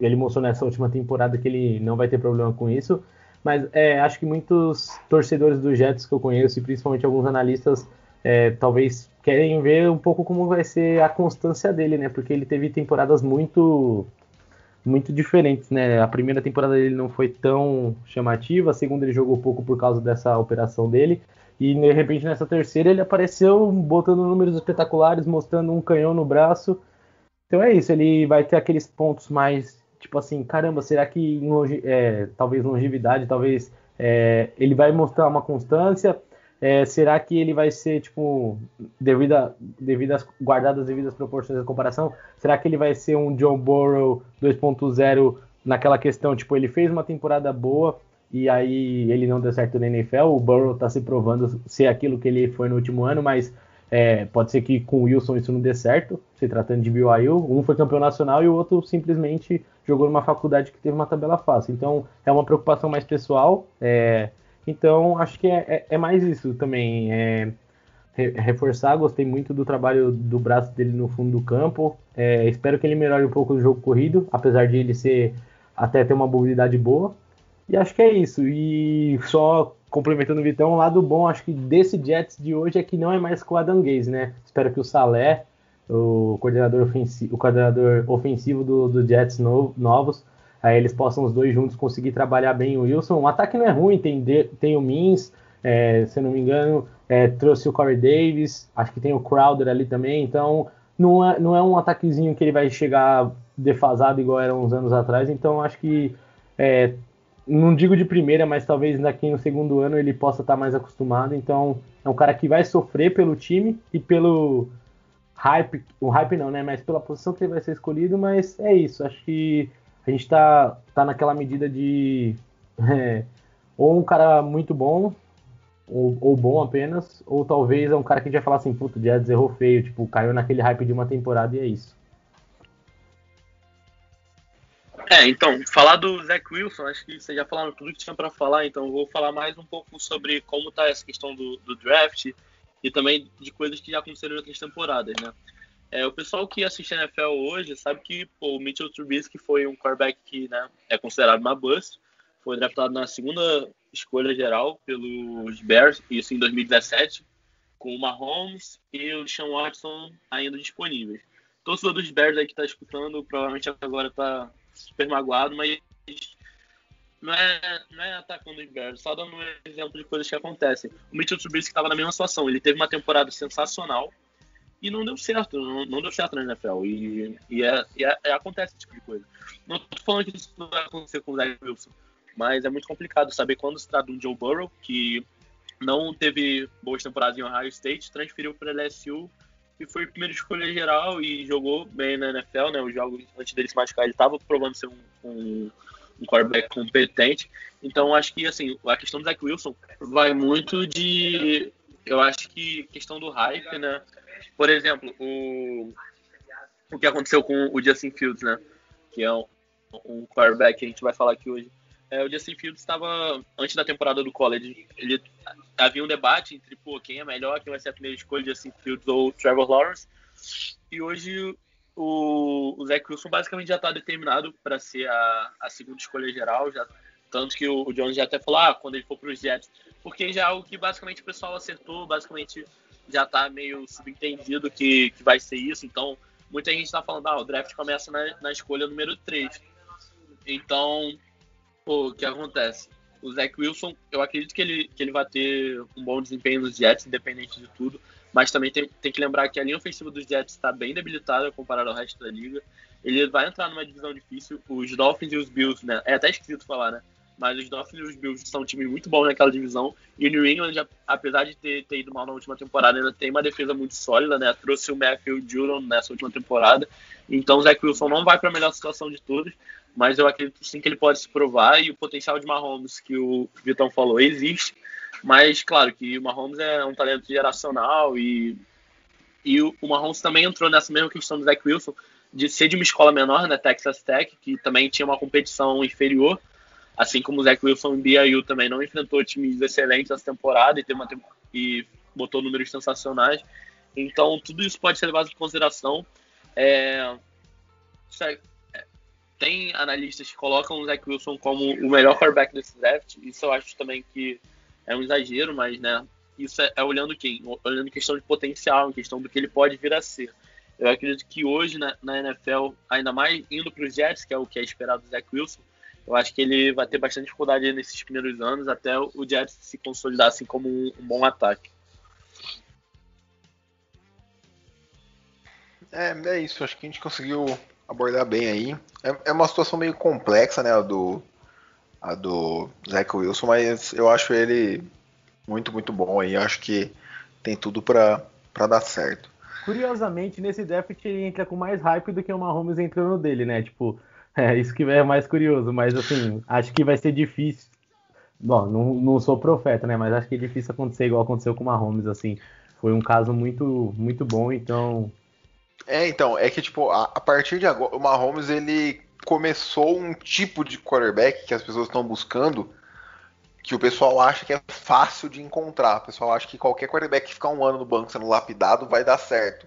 ele mostrou nessa última temporada que ele não vai ter problema com isso. Mas é, acho que muitos torcedores do Jets que eu conheço, e principalmente alguns analistas, é, talvez querem ver um pouco como vai ser a constância dele, né? Porque ele teve temporadas muito muito diferentes, né? A primeira temporada dele não foi tão chamativa, a segunda ele jogou pouco por causa dessa operação dele. E de repente nessa terceira ele apareceu botando números espetaculares, mostrando um canhão no braço. Então é isso, ele vai ter aqueles pontos mais tipo assim, caramba, será que longe, é, talvez longevidade, talvez é, ele vai mostrar uma constância? É, será que ele vai ser, tipo, devido, a, devido às guardadas as devidas proporções da comparação, será que ele vai ser um John Burrow 2.0 naquela questão, tipo, ele fez uma temporada boa e aí ele não deu certo na NFL, o Burrow está se provando ser aquilo que ele foi no último ano, mas é, pode ser que com o Wilson isso não dê certo, se tratando de BYU. Um foi campeão nacional e o outro simplesmente jogou numa faculdade que teve uma tabela fácil. Então é uma preocupação mais pessoal. É, então acho que é, é, é mais isso também. É, reforçar, gostei muito do trabalho do braço dele no fundo do campo. É, espero que ele melhore um pouco o jogo corrido, apesar de ele ser até ter uma mobilidade boa. E acho que é isso. E só complementando o Vitão, o lado bom, acho que desse Jets de hoje é que não é mais com o Adam Gaze, né? Espero que o Salé, o coordenador ofensivo, o coordenador ofensivo do, do Jets novo, novos, aí eles possam os dois juntos conseguir trabalhar bem o Wilson. O ataque não é ruim, tem, tem o Mins, é, se eu não me engano, é, trouxe o Corey Davis, acho que tem o Crowder ali também, então não é, não é um ataquezinho que ele vai chegar defasado igual era uns anos atrás, então acho que é, não digo de primeira, mas talvez daqui no segundo ano ele possa estar mais acostumado. Então, é um cara que vai sofrer pelo time e pelo hype, o hype não, né? Mas pela posição que ele vai ser escolhido, mas é isso. Acho que a gente tá, tá naquela medida de (laughs) é, ou um cara muito bom, ou, ou, bom apenas, ou talvez é um cara que a gente vai falar assim, puto, Jazz errou feio, tipo, caiu naquele hype de uma temporada e é isso. É, então, falar do Zach Wilson, acho que vocês já falaram tudo que tinha para falar, então vou falar mais um pouco sobre como tá essa questão do, do draft e também de coisas que já aconteceram em outras temporadas, né? É, o pessoal que assiste a NFL hoje sabe que pô, o Mitchell Trubisky foi um quarterback que né, é considerado uma bust, foi draftado na segunda escolha geral pelos Bears, isso em 2017, com o Mahomes e o Sean Watson ainda disponíveis. Torcedor dos Bears aí que está escutando, provavelmente agora está super magoado, mas não é, não é atacando os Bears, só dando um exemplo de coisas que acontecem. O Mitchell Trubisky estava na mesma situação, ele teve uma temporada sensacional e não deu certo, não, não deu certo na NFL. E, e, é, e é, é, acontece esse tipo de coisa. Não estou falando que isso vai acontecer com o Zach Wilson, mas é muito complicado saber quando se trata de um Joe Burrow, que não teve boas temporadas em Ohio State, transferiu para LSU e foi primeira escolha geral e jogou bem na NFL, né? Os jogos antes dele se machucar, ele estava provando ser um, um um quarterback competente. Então, acho que assim, a questão do Zach Wilson vai muito de. Eu acho que questão do hype, né? Por exemplo, o, o que aconteceu com o Justin Fields, né? Que é um, um quarterback que a gente vai falar aqui hoje. É, o Justin Fields estava, antes da temporada do college, ele havia um debate entre pô, quem é melhor, quem vai ser a primeira escolha, Justin Fields ou Trevor Lawrence. E hoje o, o Zach Wilson basicamente já está determinado para ser a, a, segunda escolha geral, já, tanto que o, o Jones já até falou, ah, quando ele for para os Jets, porque já é algo que basicamente o pessoal acertou, basicamente já está meio subentendido que, que vai ser isso, então muita gente está falando, ah, o draft começa na, na escolha número 3. Então, pô, o que acontece? O Zach Wilson, eu acredito que ele, que ele vai ter um bom desempenho nos Jets, independente de tudo. Mas também tem, tem que lembrar que a linha ofensiva dos Jets está bem debilitada comparado ao resto da liga. Ele vai entrar numa divisão difícil. Os Dolphins e os Bills, né? É até esquisito falar, né? Mas os Dolphins e os Bills são um time muito bom naquela divisão. E o New England, apesar de ter, ter ido mal na última temporada, ainda tem uma defesa muito sólida, né? Trouxe o Matthew Judon nessa última temporada. Então o Zach Wilson não vai para a melhor situação de todos. Mas eu acredito sim que ele pode se provar. E o potencial de Mahomes, que o Vitão falou, existe. Mas, claro, que o Mahomes é um talento geracional e, e o, o Mahomes também entrou nessa mesma questão do Zach Wilson, de ser de uma escola menor, né, Texas Tech, que também tinha uma competição inferior, assim como o Zach Wilson BYU também não enfrentou times excelentes essa temporada e, uma, e botou números sensacionais. Então, tudo isso pode ser levado em consideração. É, é, tem analistas que colocam o Zach Wilson como o melhor quarterback desse draft. Isso eu acho também que é um exagero, mas né, isso é, é olhando quem? Olhando questão de potencial, questão do que ele pode vir a ser. Eu acredito que hoje na, na NFL, ainda mais indo para os Jets, que é o que é esperado do Zach Wilson, eu acho que ele vai ter bastante dificuldade nesses primeiros anos até o Jets se consolidar assim como um, um bom ataque. É, é isso. Acho que a gente conseguiu abordar bem aí. É, é uma situação meio complexa, né, do a do Zach Wilson, mas eu acho ele muito, muito bom aí. Acho que tem tudo para dar certo. Curiosamente, nesse draft ele entra com mais hype do que o Mahomes entrando dele, né? Tipo, (laughs) é isso que é mais curioso, mas assim, acho que vai ser difícil. Bom, não, não sou profeta, né? Mas acho que é difícil acontecer igual aconteceu com o Mahomes, assim. Foi um caso muito, muito bom, então. É, então, é que, tipo, a, a partir de agora, o Mahomes, ele começou um tipo de quarterback que as pessoas estão buscando que o pessoal acha que é fácil de encontrar. O pessoal acha que qualquer quarterback que ficar um ano no banco sendo lapidado vai dar certo.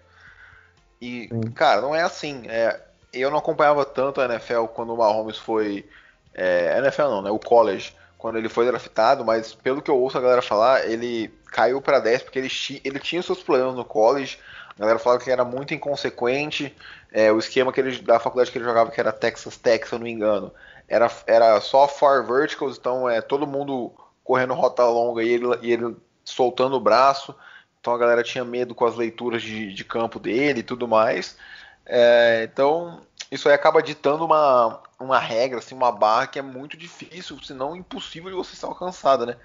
E, Sim. cara, não é assim. É, eu não acompanhava tanto a NFL quando o Mahomes foi. É, NFL não, né? O college, quando ele foi draftado, mas pelo que eu ouço a galera falar, ele caiu para 10 porque ele, ele tinha seus problemas no college. A galera falava que ele era muito inconsequente. É, o esquema que ele, da faculdade que ele jogava, que era Texas Tech, se eu não me engano, era, era só far verticals, então é todo mundo correndo rota longa e ele, e ele soltando o braço. Então a galera tinha medo com as leituras de, de campo dele e tudo mais. É, então isso aí acaba ditando uma, uma regra, assim, uma barra que é muito difícil, se não impossível de você ser alcançada, né?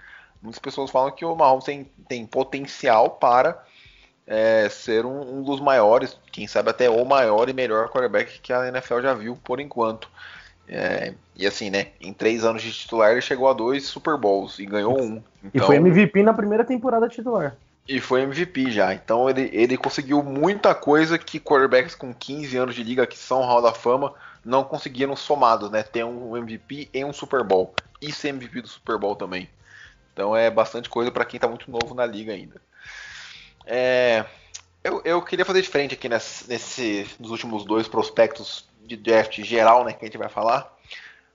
Muitas pessoas falam que o Mahomes tem, tem potencial para é, ser um, um, dos maiores, quem sabe até o maior e melhor quarterback que a NFL já viu por enquanto. É, e assim, né? Em três anos de titular ele chegou a dois Super Bowls e ganhou um. Então, e foi MVP na primeira temporada titular. E foi MVP já. Então ele, ele conseguiu muita coisa que quarterbacks com 15 anos de liga, que são Hall da Fama, não conseguiram somados, né? Ter um MVP e um Super Bowl. E ser MVP do Super Bowl também. Então é bastante coisa para quem tá muito novo na liga ainda. é, eu, eu queria fazer diferente aqui nesse, nesse, nos últimos dois prospectos de draft geral, né, que a gente vai falar.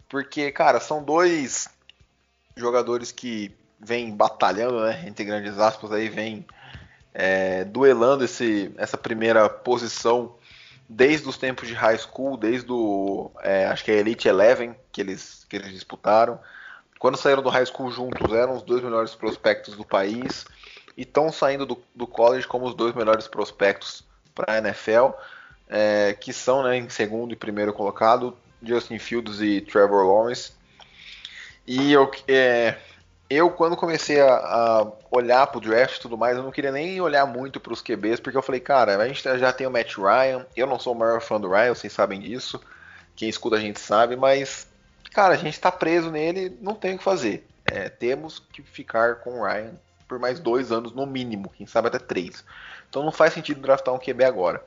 Porque, cara, são dois jogadores que vêm batalhando, né, entre grandes aspas, aí vem é, duelando esse, essa primeira posição desde os tempos de high school, desde o, é, acho que é Elite Eleven que eles, que eles disputaram. Quando saíram do high school juntos, eram os dois melhores prospectos do país e estão saindo do, do college como os dois melhores prospectos para a NFL, é, que são né, em segundo e primeiro colocado, Justin Fields e Trevor Lawrence. E eu, é, eu quando comecei a, a olhar para o draft e tudo mais, eu não queria nem olhar muito para os QBs, porque eu falei, cara, a gente já tem o Matt Ryan, eu não sou o maior fã do Ryan, vocês sabem disso, quem escuta a gente sabe, mas, cara, a gente está preso nele, não tem o que fazer. É, temos que ficar com o Ryan por mais dois anos no mínimo, quem sabe até três. Então não faz sentido draftar um QB agora.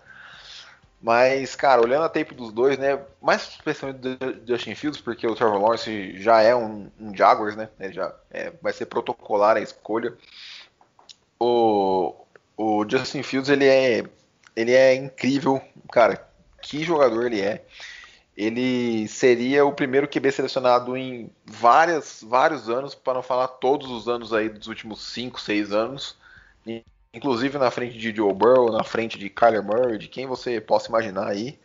Mas, cara, olhando a tape dos dois, né? Mais especialmente do Justin Fields, porque o Trevor Lawrence já é um, um Jaguars, né? Ele já é, vai ser protocolar a escolha. O, o Justin Fields, ele é, ele é incrível, cara. Que jogador ele é. Ele seria o primeiro QB selecionado em várias, vários anos, para não falar todos os anos aí dos últimos 5, 6 anos inclusive na frente de Joe Burrow, na frente de Kyler Murray, de quem você possa imaginar aí.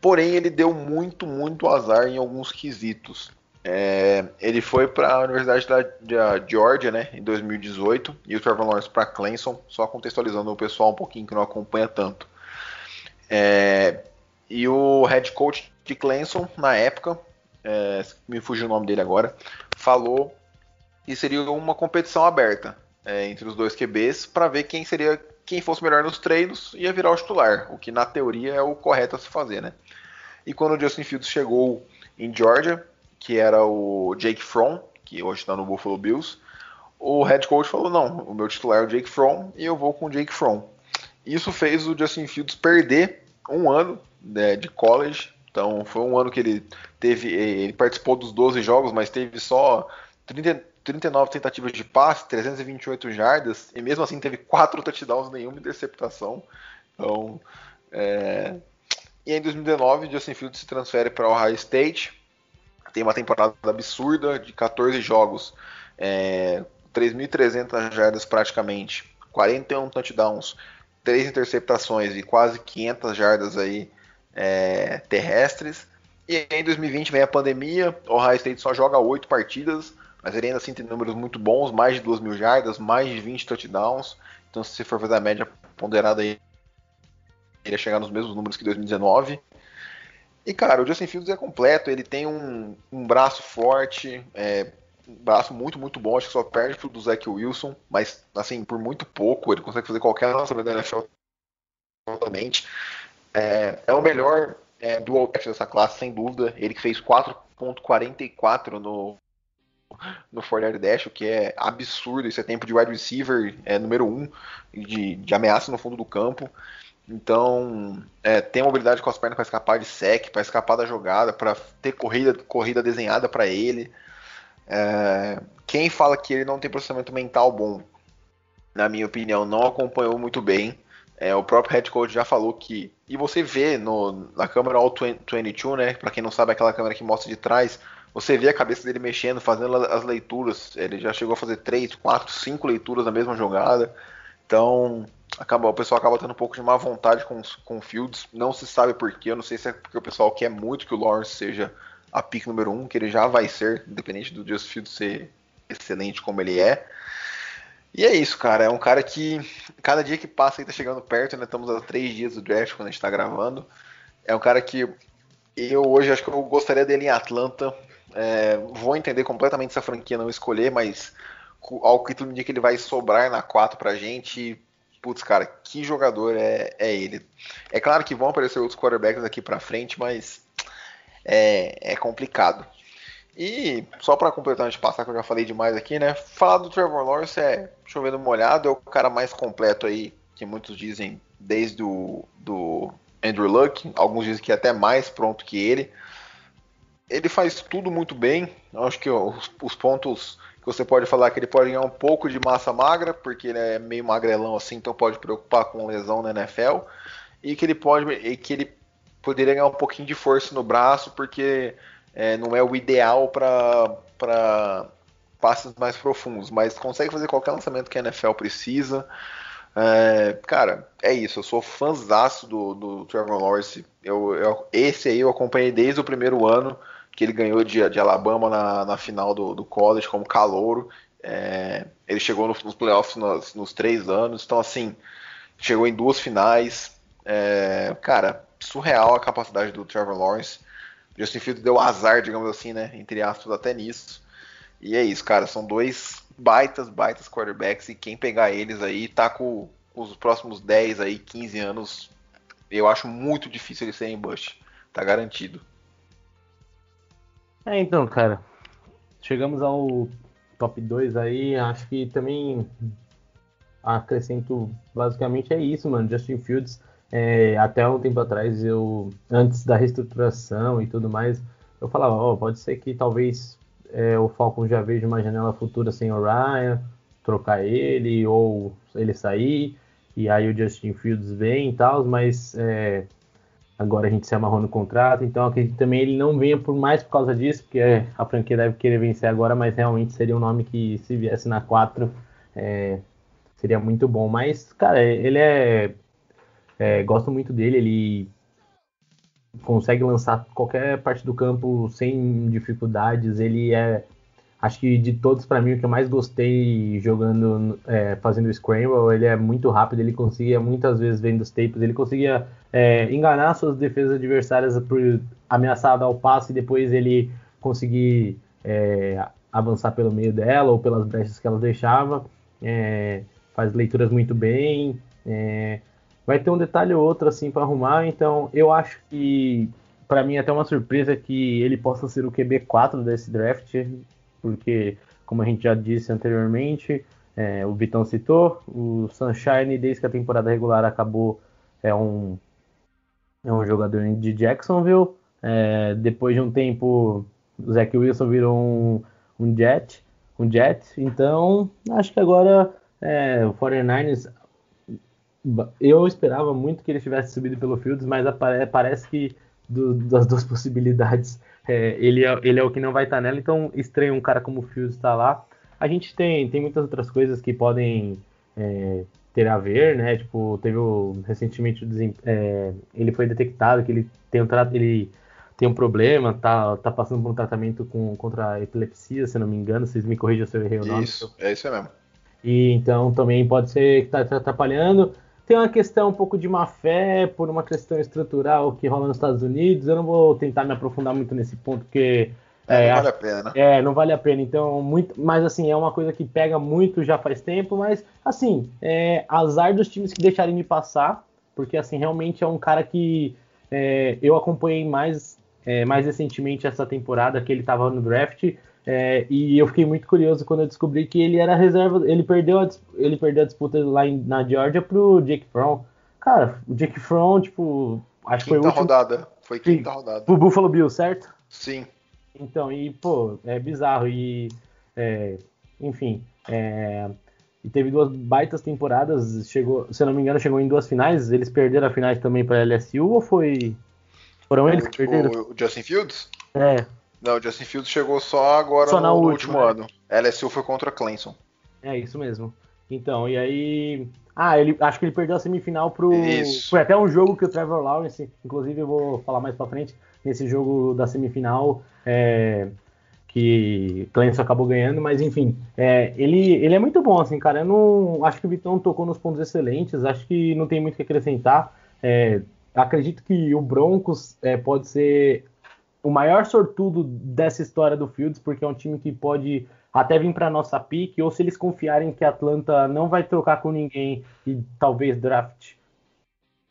Porém, ele deu muito, muito azar em alguns quesitos. É, ele foi para a Universidade da, da, Georgia, né, em 2018, e o Trevor Lawrence para Clemson, só contextualizando o pessoal um pouquinho que não acompanha tanto. É, e o head coach de Clemson, na época, é, me fugiu o nome dele agora, falou que seria uma competição aberta é, entre os dois QBs para ver quem seria quem fosse melhor nos treinos ia virar o titular, o que na teoria é o correto a se fazer, né? E quando o Justin Fields chegou em Georgia, que era o Jake Fromm, que hoje está no Buffalo Bills, o head coach falou: não, o meu titular é o Jake Fromm e eu vou com o Jake Fromm. Isso fez o Justin Fields perder um ano né, de college. Então foi um ano que ele teve, ele participou dos 12 jogos, mas teve só 30, 39 tentativas de passe, 328 jardas, e mesmo assim teve 4 touchdowns, nenhuma interceptação. Então, é... E em 2019, Justin Fields se transfere para Ohio State, tem uma temporada absurda de 14 jogos, é... 3.300 jardas praticamente, 41 touchdowns, 3 interceptações e quase 500 jardas aí é... terrestres. E em 2020 vem a pandemia, Ohio State só joga 8 partidas, mas ele ainda assim tem números muito bons, mais de 2 mil jardas, mais de 20 touchdowns. Então, se você for fazer a média ponderada aí, ele ia chegar nos mesmos números que 2019. E, cara, o Justin Fields é completo, ele tem um, um braço forte, é, um braço muito, muito bom, acho que só perde pro do Zach Wilson, mas, assim, por muito pouco, ele consegue fazer qualquer lançamento da NFL totalmente. É, é o melhor é, dual tech dessa classe, sem dúvida. Ele fez 4.44 no no Fortnite Dash, o que é absurdo. Esse é tempo de wide receiver é, número 1 um, de, de ameaça no fundo do campo. Então, é, tem mobilidade com as pernas para escapar de sec, para escapar da jogada, para ter corrida, corrida desenhada para ele. É, quem fala que ele não tem processamento mental bom, na minha opinião, não acompanhou muito bem. É, o próprio head coach já falou que. E você vê no, na câmera All 22, né? Para quem não sabe, aquela câmera que mostra de trás, você vê a cabeça dele mexendo, fazendo as leituras. Ele já chegou a fazer três, quatro, cinco leituras na mesma jogada. Então, acaba, o pessoal acaba tendo um pouco de má vontade com, com o Fields. Não se sabe porquê. Eu não sei se é porque o pessoal quer muito que o Lawrence seja a pick número um, que ele já vai ser, independente do Justin Fields ser excelente como ele é. E é isso, cara. É um cara que cada dia que passa aí tá chegando perto, né? Estamos a três dias do draft quando a gente tá gravando. É um cara que eu hoje acho que eu gostaria dele em Atlanta. É, vou entender completamente se a franquia não escolher, mas ao que tudo indica que ele vai sobrar na 4 pra gente. Putz, cara, que jogador é, é ele. É claro que vão aparecer outros quarterbacks aqui pra frente, mas é, é complicado. E só para completar antes de passar, que eu já falei demais aqui, né? Falar do Trevor Lawrence é chovendo molhado, é o cara mais completo aí, que muitos dizem desde o do Andrew Luck, alguns dizem que é até mais pronto que ele ele faz tudo muito bem. Eu acho que os, os, pontos que Você pode falar que ele pode ganhar um pouco de massa magra, porque ele é meio magrelão assim, então pode preocupar com lesão na NFL. E que ele pode. E que ele poderia ganhar um pouquinho de força no braço, porque é, não é o ideal para passes mais profundos, mas consegue fazer qualquer lançamento que a NFL precisa. É, cara, é isso. Eu sou fãzaço do, do Trevor Lawrence. Eu, eu, esse aí eu acompanhei desde o primeiro ano que ele ganhou de, de Alabama na, na final do, do college como calouro. É, ele chegou no, nos playoffs nos, nos, três anos. Então, assim, chegou em duas finais. É, cara, surreal a capacidade do Trevor Lawrence. Justin Fields deu azar, digamos assim, né? Entre aspas, até nisso. E é isso, cara. São dois baitas, baitas quarterbacks. E quem pegar eles aí tá com os próximos 10 aí, 15 anos. Eu acho muito difícil eles serem bust. Tá garantido. É, então, cara. Chegamos ao top 2 aí. Acho que também acrescento basicamente é isso, mano. Justin Fields, é, até um tempo atrás, eu antes da reestruturação e tudo mais, eu falava, ó, oh, pode ser que talvez é, o Falcon já veja uma janela futura sem o Ryan, trocar ele ou ele sair, e aí o Justin Fields vem e tal, mas é, agora a gente se amarrou no contrato, então acredito também ele não venha por mais por causa disso, porque a franquia deve querer vencer agora, mas realmente seria um nome que se viesse na 4 é, seria muito bom. Mas, cara, ele é, é gosto muito dele, ele consegue lançar qualquer parte do campo sem dificuldades. Ele é, acho que de todos para mim o que eu mais gostei jogando, é, fazendo scramble, ele é muito rápido. Ele conseguia muitas vezes vendo os tapes, ele conseguia é, enganar suas defesas adversárias por ameaçar dar o passe e depois ele conseguir é, avançar pelo meio dela ou pelas brechas que ela deixava. É, faz leituras muito bem. É, vai ter um detalhe ou outro assim para arrumar. Então, eu acho que para mim é até uma surpresa que ele possa ser o QB4 desse draft, porque como a gente já disse anteriormente, é, o Vitão citou, o Sunshine desde que a temporada regular acabou é um é um jogador de Jacksonville. É, depois de um tempo, o Zach Wilson virou um, um Jet, um Jet. Então, acho que agora é, o 49ers eu esperava muito que ele tivesse subido pelo Fields, mas parece que do, das duas (laughs) possibilidades é, ele, é, ele é o que não vai estar nela, então estranho um cara como o Fields estar lá. A gente tem, tem muitas outras coisas que podem é, ter a ver, né? Tipo, teve o, recentemente é, ele foi detectado que ele tem um, ele tem um problema, tá, tá passando por um tratamento com, contra a epilepsia, se não me engano, vocês me corrijam se eu errei o nome. Isso, é isso mesmo. E então também pode ser que está tá atrapalhando. Tem uma questão um pouco de má fé por uma questão estrutural que rola nos Estados Unidos. Eu não vou tentar me aprofundar muito nesse ponto, porque. É, é, não vale a pena. É, não vale a pena. Então, muito, mas assim, é uma coisa que pega muito já faz tempo, mas assim, é azar dos times que deixarem de passar, porque assim, realmente é um cara que é, eu acompanhei mais, é, mais recentemente essa temporada que ele estava no draft. É, e eu fiquei muito curioso quando eu descobri que ele era reserva. Ele perdeu a, ele perdeu a disputa lá em, na Georgia pro Jake Fromm. Cara, o Jake Fromm, tipo. Acho que foi o último... rodada. Foi quinta Sim, rodada. Pro Buffalo Bill, certo? Sim. Então, e, pô, é bizarro. E. É, enfim. É, e teve duas baitas temporadas. Chegou, se eu não me engano, chegou em duas finais. Eles perderam a finais também pra LSU ou foi. Foram eles que perderam? O Justin Fields? É. Não, o Justin Fields chegou só agora só no, no último né? ano. LSU foi contra Clemson. É isso mesmo. Então, e aí. Ah, ele acho que ele perdeu a semifinal pro. Isso. Foi até um jogo que o Trevor Lawrence, inclusive eu vou falar mais pra frente, nesse jogo da semifinal, é, que Clemson acabou ganhando, mas enfim, é, ele, ele é muito bom, assim, cara. Eu não. Acho que o Vitão tocou nos pontos excelentes, acho que não tem muito o que acrescentar. É, acredito que o Broncos é, pode ser o maior sortudo dessa história do Fields, porque é um time que pode até vir para nossa pique, ou se eles confiarem que Atlanta não vai trocar com ninguém e talvez draft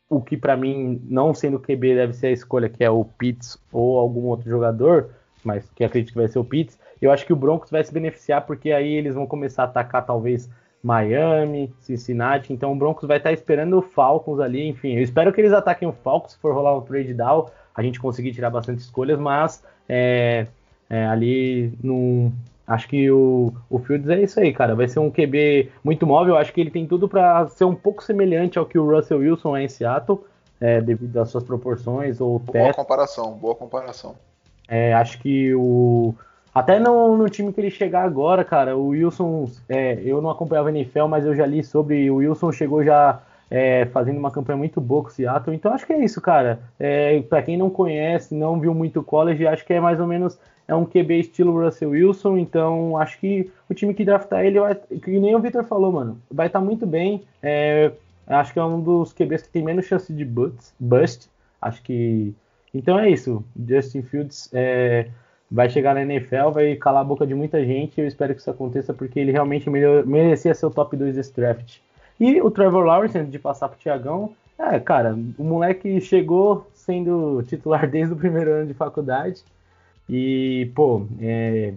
o que para mim, não sendo QB, deve ser a escolha, que é o Pitts ou algum outro jogador, mas que acredito que vai ser o Pitts. Eu acho que o Broncos vai se beneficiar, porque aí eles vão começar a atacar talvez Miami, Cincinnati. Então o Broncos vai estar esperando o Falcons ali. Enfim, eu espero que eles ataquem o Falcons se for rolar um trade down a gente conseguir tirar bastante escolhas, mas é, é, ali num, acho que o, o Fields é isso aí, cara. Vai ser um QB muito móvel. Acho que ele tem tudo para ser um pouco semelhante ao que o Russell Wilson é em Seattle, é, devido às suas proporções ou Boa teto. comparação, boa comparação. É, acho que o. Até no, no time que ele chegar agora, cara, o Wilson. é, eu não acompanhava a NFL, mas eu já li sobre. O Wilson chegou já é, fazendo uma campanha muito boa com o Seattle. Então acho que é isso, cara. É, para quem não conhece, não viu muito college, acho que é mais ou menos. É um QB estilo Russell Wilson, então acho que o time que draftar ele, vai, que nem o Victor falou, mano, vai estar muito bem. É, acho que é um dos QBs que tem menos chance de bust. bust. Acho que. Então é isso. Justin Fields é, vai chegar na NFL, vai calar a boca de muita gente. Eu espero que isso aconteça porque ele realmente merecia ser o top 2 desse draft. E o Trevor Lawrence, antes de passar pro Tiagão, é, cara, o moleque chegou sendo titular (laughs) desde o primeiro ano de faculdade. E, pô, é,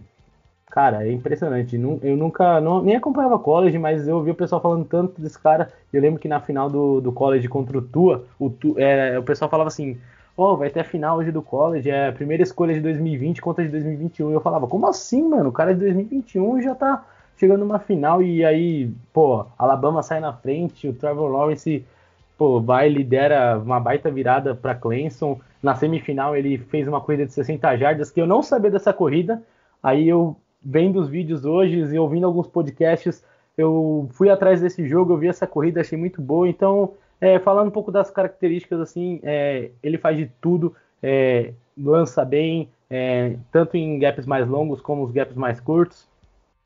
cara, é impressionante. Eu nunca, não- nem acompanhava college, mas eu ouvi o pessoal falando tanto desse cara. Eu lembro que na final do, do college contra o Tua, o, é, o pessoal falava assim: Ó, vai ter a final hoje do college, é a primeira escolha de 2020 contra de 2021. Eu falava: Como assim, mano? O cara é de 2021 já tá chegando numa final e aí, pô, Alabama sai na frente, o Trevor Lawrence, pô, vai lidera uma baita virada para Clemson. Na semifinal ele fez uma corrida de 60 jardas que eu não sabia dessa corrida. Aí eu vendo os vídeos hoje e ouvindo alguns podcasts, eu fui atrás desse jogo, eu vi essa corrida, achei muito boa. Então, é, falando um pouco das características, assim, é, ele faz de tudo, é, lança bem, é, tanto em gaps mais longos como os gaps mais curtos.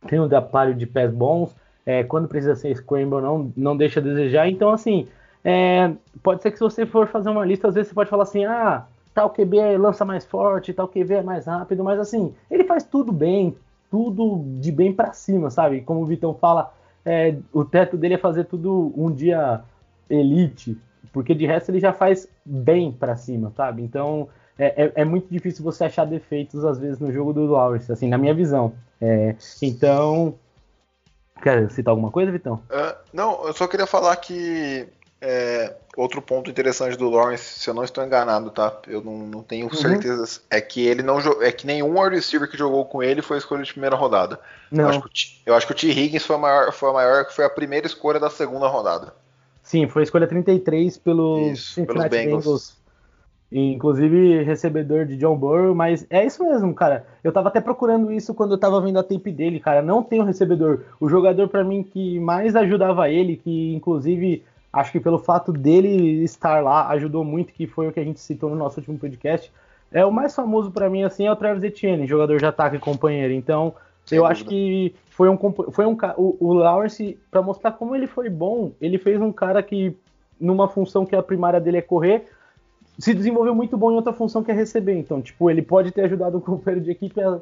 Tem um aparelho de pés bons. é, quando precisa ser scramble, não, não deixa a desejar. Então, assim, é, pode ser que se você for fazer uma lista, às vezes você pode falar assim, ah, tal QB lança mais forte, tal QB é mais rápido, mas assim, ele faz tudo bem, tudo de bem para cima, sabe? Como o Vitão fala, é, o teto dele é fazer tudo um dia elite, porque de resto ele já faz bem para cima, sabe? Então é, é, é muito difícil você achar defeitos às vezes no jogo do Lawrence, assim, na minha visão. É, então, quer citar alguma coisa, Vitão? Ah, não, eu só queria falar que é, outro ponto interessante do Lawrence, se eu não estou enganado, tá? Eu não, não tenho Uhum. certeza. É que ele não é que nenhum wide receiver que jogou com ele foi escolha de primeira rodada. Eu Não, acho, que o T, eu acho que o T. Higgins foi a maior, foi a maior, foi a primeira escolha da segunda rodada. sim, foi a escolha 33 pelo Isso, pelos Bengals. Bengals. Inclusive recebedor de John Burrow, mas é isso mesmo, cara. Eu tava até procurando isso quando eu tava vendo a tape dele, cara. Não tem um recebedor. O jogador pra mim que mais ajudava ele, que inclusive acho que pelo fato dele estar lá ajudou muito, que foi o que a gente citou no nosso último podcast. É o mais famoso pra mim assim é o Travis Etienne, jogador de ataque e companheiro. Então, Sem eu dúvida. acho que foi um foi um o, o Lawrence pra mostrar como ele foi bom, ele fez um cara que numa função que a primária dele é correr, se desenvolveu muito bom em outra função que é receber. Então, tipo, ele pode ter ajudado o companheiro de equipe a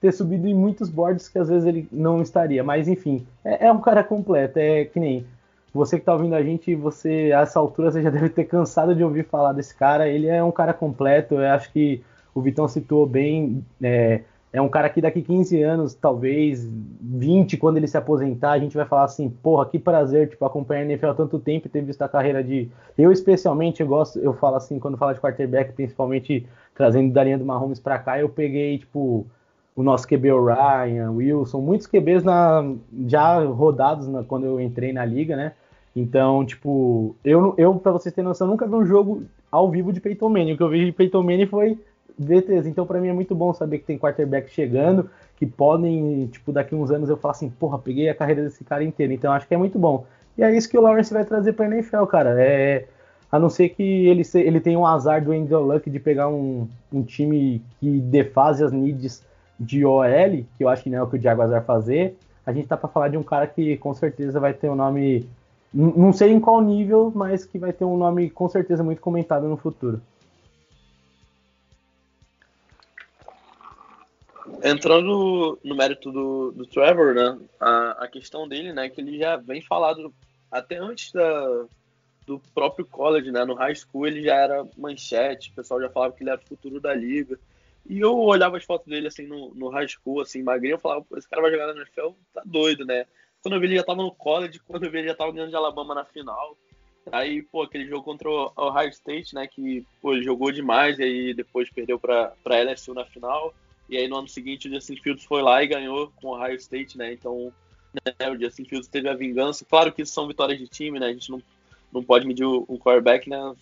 ter subido em muitos boards que às vezes ele não estaria. Mas enfim, é, é um cara completo. É que nem você que tá ouvindo a gente, você a essa altura você já deve ter cansado de ouvir falar desse cara. Ele é um cara completo. Eu acho que o Vitão citou bem. É, é um cara que daqui 15 anos, talvez 20, quando ele se aposentar, a gente vai falar assim, porra, que prazer, tipo, acompanhar a NFL há tanto tempo e ter visto a carreira de... Eu, especialmente, eu gosto, eu falo assim, quando falo de quarterback, principalmente trazendo da linha do Mahomes pra cá, eu peguei, tipo, o nosso QB Ryan, Wilson, muitos QBs na, já rodados na- quando eu entrei na liga, né? Então, tipo, eu, eu pra vocês terem noção, nunca vi um jogo ao vivo de Peyton Manning. O que eu vi de Peyton Manning foi Então, pra mim é muito bom saber que tem quarterback chegando, que podem, tipo, daqui uns anos eu falar assim, porra, peguei a carreira desse cara inteiro. Então, acho que é muito bom. E é isso que o Lawrence vai trazer pra NFL, cara. É, a não ser que ele, se- ele tenha um azar do Andrew Luck de pegar um, um time que defase as needs de OL, que eu acho que não é o que o Jaguars vai fazer. A gente tá pra falar de um cara que com certeza vai ter um nome, não sei em qual nível, mas que vai ter um nome com certeza muito comentado no futuro. Entrando no mérito do, do Trevor, né? A, a questão dele, né? Que ele já vem falado até antes da, do próprio college, né? No high school ele já era manchete, o pessoal já falava que ele era o futuro da liga. E eu olhava as fotos dele assim no, no high school, assim, magrinho, eu falava, esse cara vai jogar na NFL, tá doido, né? Quando eu vi ele já tava no college, quando eu vi ele já tava ganhando de Alabama na final. Aí, pô, aquele jogo contra o Ohio State, né? Que, pô, ele jogou demais e aí depois perdeu pra, pra LSU na final. E aí no ano seguinte o Justin Fields foi lá e ganhou com o Ohio State, né? Então né, o Justin Fields teve a vingança. Claro que isso são vitórias de time, né? A gente não, não pode medir o, o quarterback, né?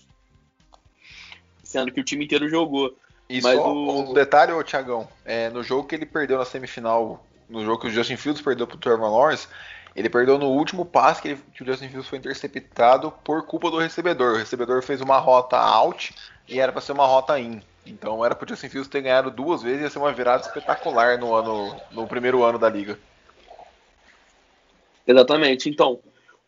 Sendo que o time inteiro jogou. E Mas só o- um detalhe, ô Thiagão, é, no jogo que ele perdeu na semifinal, no jogo que o Justin Fields perdeu pro Trevor Lawrence, ele perdeu no último passe que, ele- que o Justin Fields foi interceptado por culpa do recebedor. O recebedor fez uma rota out e era para ser uma rota in. Então era pro Justin Fields ter ganhado duas vezes e ia ser uma virada espetacular no ano no primeiro ano da liga. Exatamente. Então,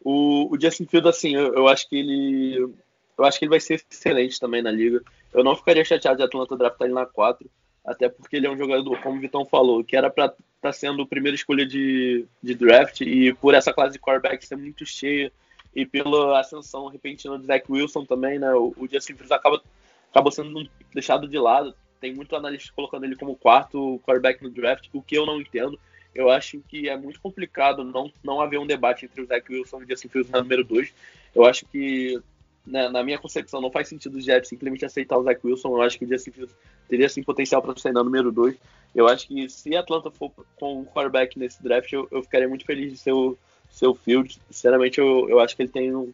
o, o Justin Fields, assim, eu, eu acho que ele. Eu acho que ele vai ser excelente também na liga. Eu não ficaria chateado de Atlanta draftar ele na 4, até porque ele é um jogador, como o Vitão falou, que era para estar sendo a primeira escolha de, de draft, e por essa classe de quarterback ser muito cheia, e pela ascensão repentina do Zach Wilson também, né? O, o Justin Fields acaba, acabou sendo deixado de lado. Tem muito analista colocando ele como quarto quarterback no draft, o que eu não entendo. Eu acho que é muito complicado não, não haver um debate entre o Zach Wilson e o Justin Fields na número 2. Eu acho que, né, na minha concepção, não faz sentido os Jets simplesmente aceitar o Zach Wilson. Eu acho que o Justin Fields teria sim potencial para sair na número 2. Eu acho que se Atlanta for com o quarterback nesse draft, eu, eu ficaria muito feliz de ser o, ser o Fields. Sinceramente, eu, eu acho que ele tem um,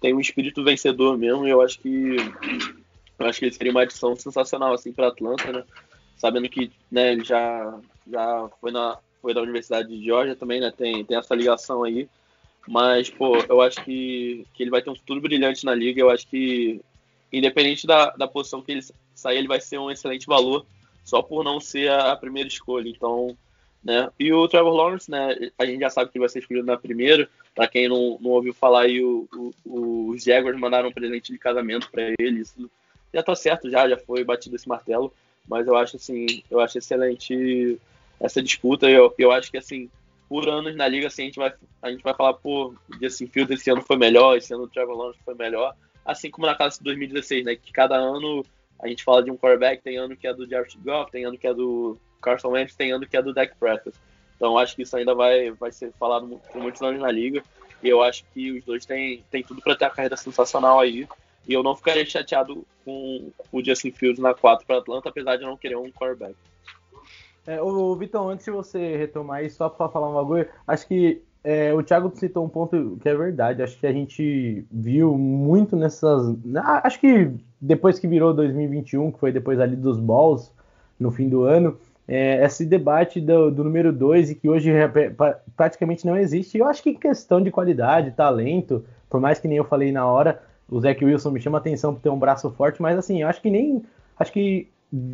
tem um espírito vencedor mesmo. Eu acho que eu acho que ele seria uma adição sensacional assim para Atlanta, né? Sabendo que né, ele já, já foi na foi da Universidade de Georgia também, né? Tem, tem essa ligação aí. Mas, pô, eu acho que, que ele vai ter um futuro brilhante na liga. Eu acho que, independente da, da posição que ele sair, ele vai ser um excelente valor, só por não ser a, a primeira escolha. Então, né? E o Trevor Lawrence, né? A gente já sabe que ele vai ser escolhido na primeira. Para quem não, não ouviu falar aí, o, o, os Jaguars mandaram um presente de casamento para ele. Isso já tá certo, já, já foi batido esse martelo. Mas eu acho assim, eu acho excelente essa disputa. Eu, eu acho que assim, por anos na liga, assim, a gente vai, a gente vai falar, pô, Justin Fields esse ano foi melhor, esse ano o Trevor Lawrence foi melhor. Assim como na classe de 2016, né? Que cada ano a gente fala de um quarterback, tem ano que é do Jared Goff, tem ano que é do Carson Wentz, tem ano que é do Dak Prescott. Então acho que isso ainda vai, vai ser falado por muitos anos na liga. E eu acho que os dois têm, têm tudo para ter uma carreira sensacional aí. E eu não ficaria chateado com o Justin Fields na 4 para Atlanta, apesar de eu não querer um quarterback. É, Vitão, antes de você retomar aí, só para falar um bagulho, acho que é, o Thiago citou um ponto que é verdade. Acho que a gente viu muito nessas. Acho que depois que virou 2021, que foi depois ali dos balls, no fim do ano, é, esse debate do, do número 2 e que hoje é, pra- praticamente não existe. Eu acho que questão de qualidade, talento, por mais que nem eu falei na hora, o Zach Wilson me chama atenção por ter um braço forte, mas assim, eu acho que nem. Acho que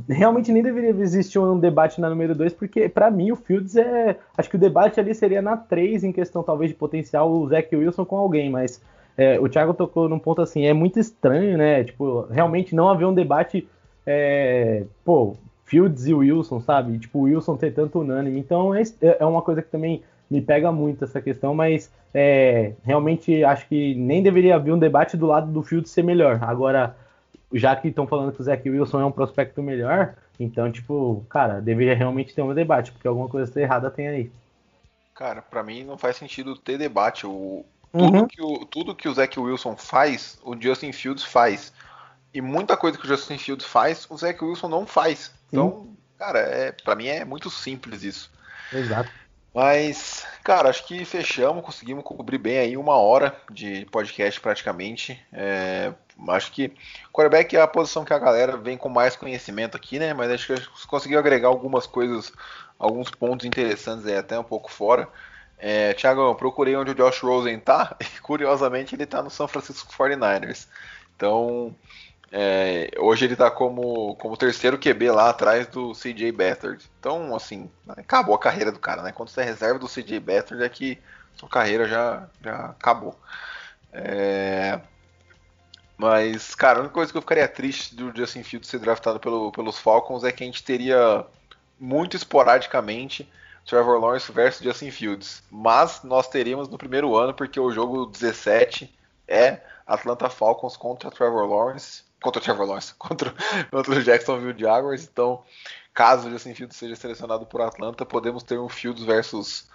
realmente nem deveria existir um debate na número 2, porque pra mim o Fields é. Acho que o debate ali seria na 3, em questão talvez de potencial, o Zach Wilson com alguém, mas é, o Thiago tocou num ponto assim, é muito estranho, né? Tipo, realmente não haver um debate. É, pô, Fields e Wilson, sabe? Tipo, o Wilson ter tanto unânime. Então é, é uma coisa que também me pega muito essa questão, mas é, realmente acho que nem deveria haver um debate do lado do Fields ser melhor. Agora, já que estão falando que o Zach Wilson é um prospecto melhor, então, tipo, cara, deveria realmente ter um debate, porque alguma coisa errada tem aí. Cara, pra mim não faz sentido ter debate. O, tudo, Uhum. que o, tudo que o Zach Wilson faz, o Justin Fields faz. E muita coisa que o Justin Fields faz, o Zach Wilson não faz. Então, cara, é, pra mim é muito simples isso. Exato. Mas, cara, acho que fechamos, conseguimos cobrir bem aí uma hora de podcast praticamente. É, acho que quarterback é a posição que a galera vem com mais conhecimento aqui, né? Mas acho que conseguiu agregar algumas coisas, alguns pontos interessantes aí, até um pouco fora. É, Thiago, eu procurei onde o Josh Rosen tá, (laughs) e curiosamente ele tá no São Francisco 49ers. Então, é, hoje ele tá como, como terceiro QB lá atrás do CJ Beathard. Então, assim, acabou a carreira do cara, né? Quando você é reserva do CJ Beathard é que sua carreira já, já acabou. É, Mas, cara, a única coisa que eu ficaria triste do Justin Fields ser draftado pelo, pelos Falcons é que a gente teria muito esporadicamente Trevor Lawrence versus Justin Fields. Mas nós teríamos no primeiro ano, porque o jogo 17 é Atlanta Falcons contra Trevor Lawrence. Contra Trevor Lawrence, contra, (laughs) contra o Jacksonville Jaguars. Então, caso o Justin Fields seja selecionado por Atlanta, podemos ter um Fields versus,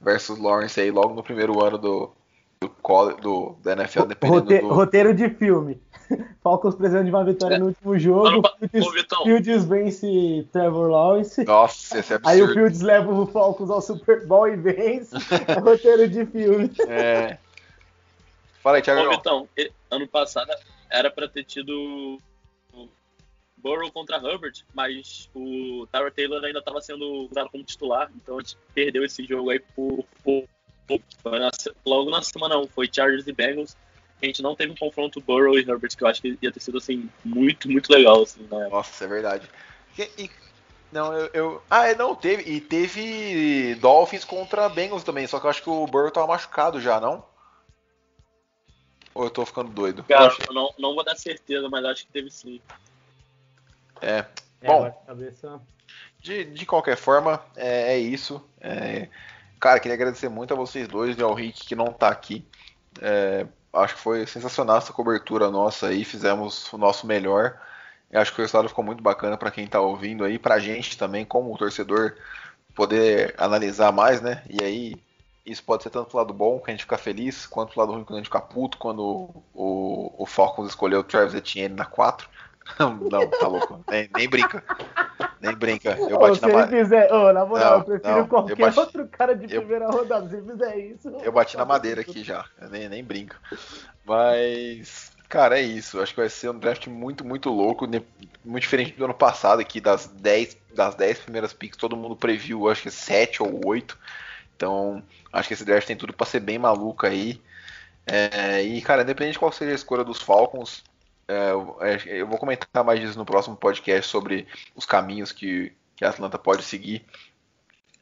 versus Lawrence aí logo no primeiro ano do, do, do, da NFL, dependendo Rote- do, Roteiro de filme. (laughs) Falcons precisando de uma vitória é. no último jogo. Ano, Fields, Fields vence Trevor Lawrence. Nossa, esse é absurdo. Aí o Fields leva o Falcons ao Super Bowl e vence. (laughs) é roteiro de filme. É. Fala aí, Thiago. Ô, Vitão, ano passado era pra ter tido Burrow contra Herbert, mas o Tyler Taylor ainda estava sendo usado como titular, então a gente perdeu esse jogo aí por, na, logo na semana 1, foi Chargers e Bengals. A gente não teve um confronto Burrow e Herbert, que eu acho que ia ter sido assim, muito, muito legal. Assim, Nossa, é verdade. E, e, não, eu, eu, Ah, é, não, teve. E teve Dolphins contra Bengals também, só que eu acho que o Burrow tava machucado já, não? Ou eu tô ficando doido? Cara, eu não, não vou dar certeza, mas acho que teve sim. É. é bom, cabeça... de, de qualquer forma, é, é isso. É, cara, queria agradecer muito a vocês dois e ao Rick que não tá aqui. É, acho que foi sensacional essa cobertura nossa aí, fizemos o nosso melhor. Eu acho que o resultado ficou muito bacana para quem tá ouvindo aí, pra gente também, como torcedor, poder analisar mais, né? E aí, isso pode ser tanto pro lado bom, que a gente fica feliz, quanto pro lado ruim, quando a gente fica puto, quando o, o, Falcons escolheu o Travis Etienne na 4. (laughs) Não, tá louco. Nem, nem brinca. Nem brinca. Eu bati na madeira. Fizer... Oh, na moral, não, eu prefiro não, qualquer eu bati... outro cara de primeira eu... rodada. Se fizer isso. Eu bati na madeira aqui já. Eu nem, nem brinco. Mas. Cara, é isso. Acho que vai ser um draft muito, muito louco. Muito diferente do ano passado, aqui das 10, das 10 primeiras picks, todo mundo previu, acho que 7 ou 8. Então, acho que esse draft tem tudo para ser bem maluco aí. É, e, cara, independente de qual seja a escolha dos Falcons, é, é, eu vou comentar mais disso no próximo podcast sobre os caminhos que, que a Atlanta pode seguir.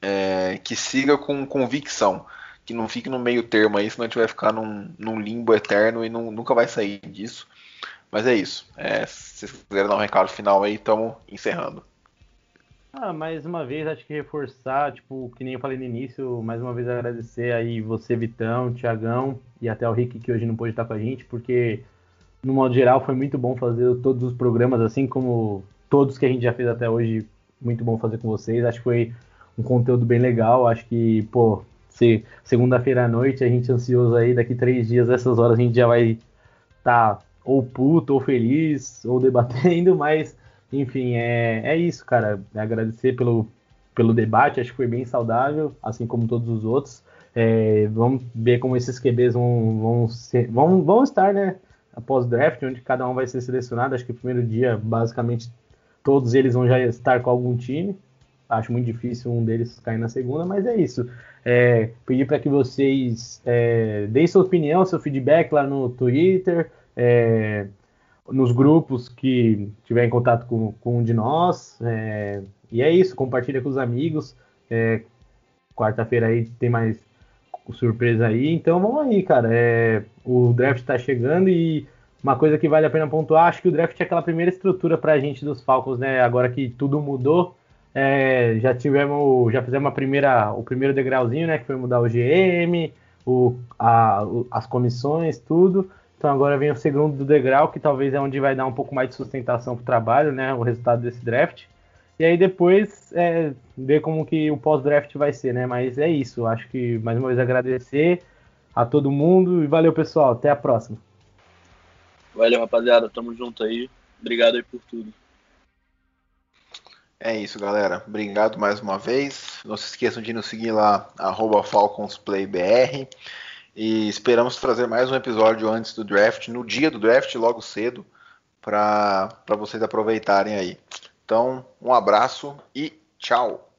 É, que siga com convicção, que não fique no meio termo aí, senão a gente vai ficar num, num limbo eterno e não, nunca vai sair disso. Mas é isso. É, se vocês quiserem dar um recado final aí, estamos encerrando. Ah, mais uma vez, acho que reforçar, tipo, que nem eu falei no início, mais uma vez agradecer aí você, Vitão, Tiagão e até o Rick que hoje não pôde estar com a gente, porque no modo geral, foi muito bom fazer todos os programas, assim como todos que a gente já fez até hoje. Muito bom fazer com vocês. Acho que foi um conteúdo bem legal. Acho que, pô, se segunda-feira à noite, a gente ansioso aí, daqui três dias, essas horas, a gente já vai estar tá ou puto, ou feliz, ou debatendo, (laughs) mas, enfim, é, é isso, cara. É agradecer pelo, pelo debate, acho que foi bem saudável, assim como todos os outros. É, vamos ver como esses QBs vão, vão, ser, vão, vão estar, né? após o draft, onde cada um vai ser selecionado. Acho que o primeiro dia, basicamente, todos eles vão já estar com algum time. Acho muito difícil um deles cair na segunda, mas é isso. É, pedir para que vocês é, deem sua opinião, seu feedback lá no Twitter, é, nos grupos que tiver em contato com, com um de nós. É, e é isso, compartilha com os amigos. É, quarta-feira aí tem mais surpresa aí. Então vamos aí, cara. É, o draft está chegando e uma coisa que vale a pena pontuar, acho que o draft é aquela primeira estrutura para a gente dos Falcons, né? Agora que tudo mudou, é, já tivemos, já fizemos a primeira, o primeiro degrauzinho, né? Que foi mudar o GM, o, a, as comissões, tudo. Então agora vem o segundo degrau, que talvez é onde vai dar um pouco mais de sustentação para o trabalho, né? O resultado desse draft. E aí depois é, ver como que o pós-draft vai ser, né? Mas é isso. Acho que mais uma vez agradecer a todo mundo e valeu, pessoal. Até a próxima. Valeu, rapaziada. Tamo junto aí. Obrigado aí por tudo. É isso, galera. Obrigado mais uma vez. Não se esqueçam de nos seguir lá, FalconsPlayBR. E esperamos trazer mais um episódio antes do draft, no dia do draft, logo cedo, para vocês aproveitarem aí. Então, um abraço e tchau!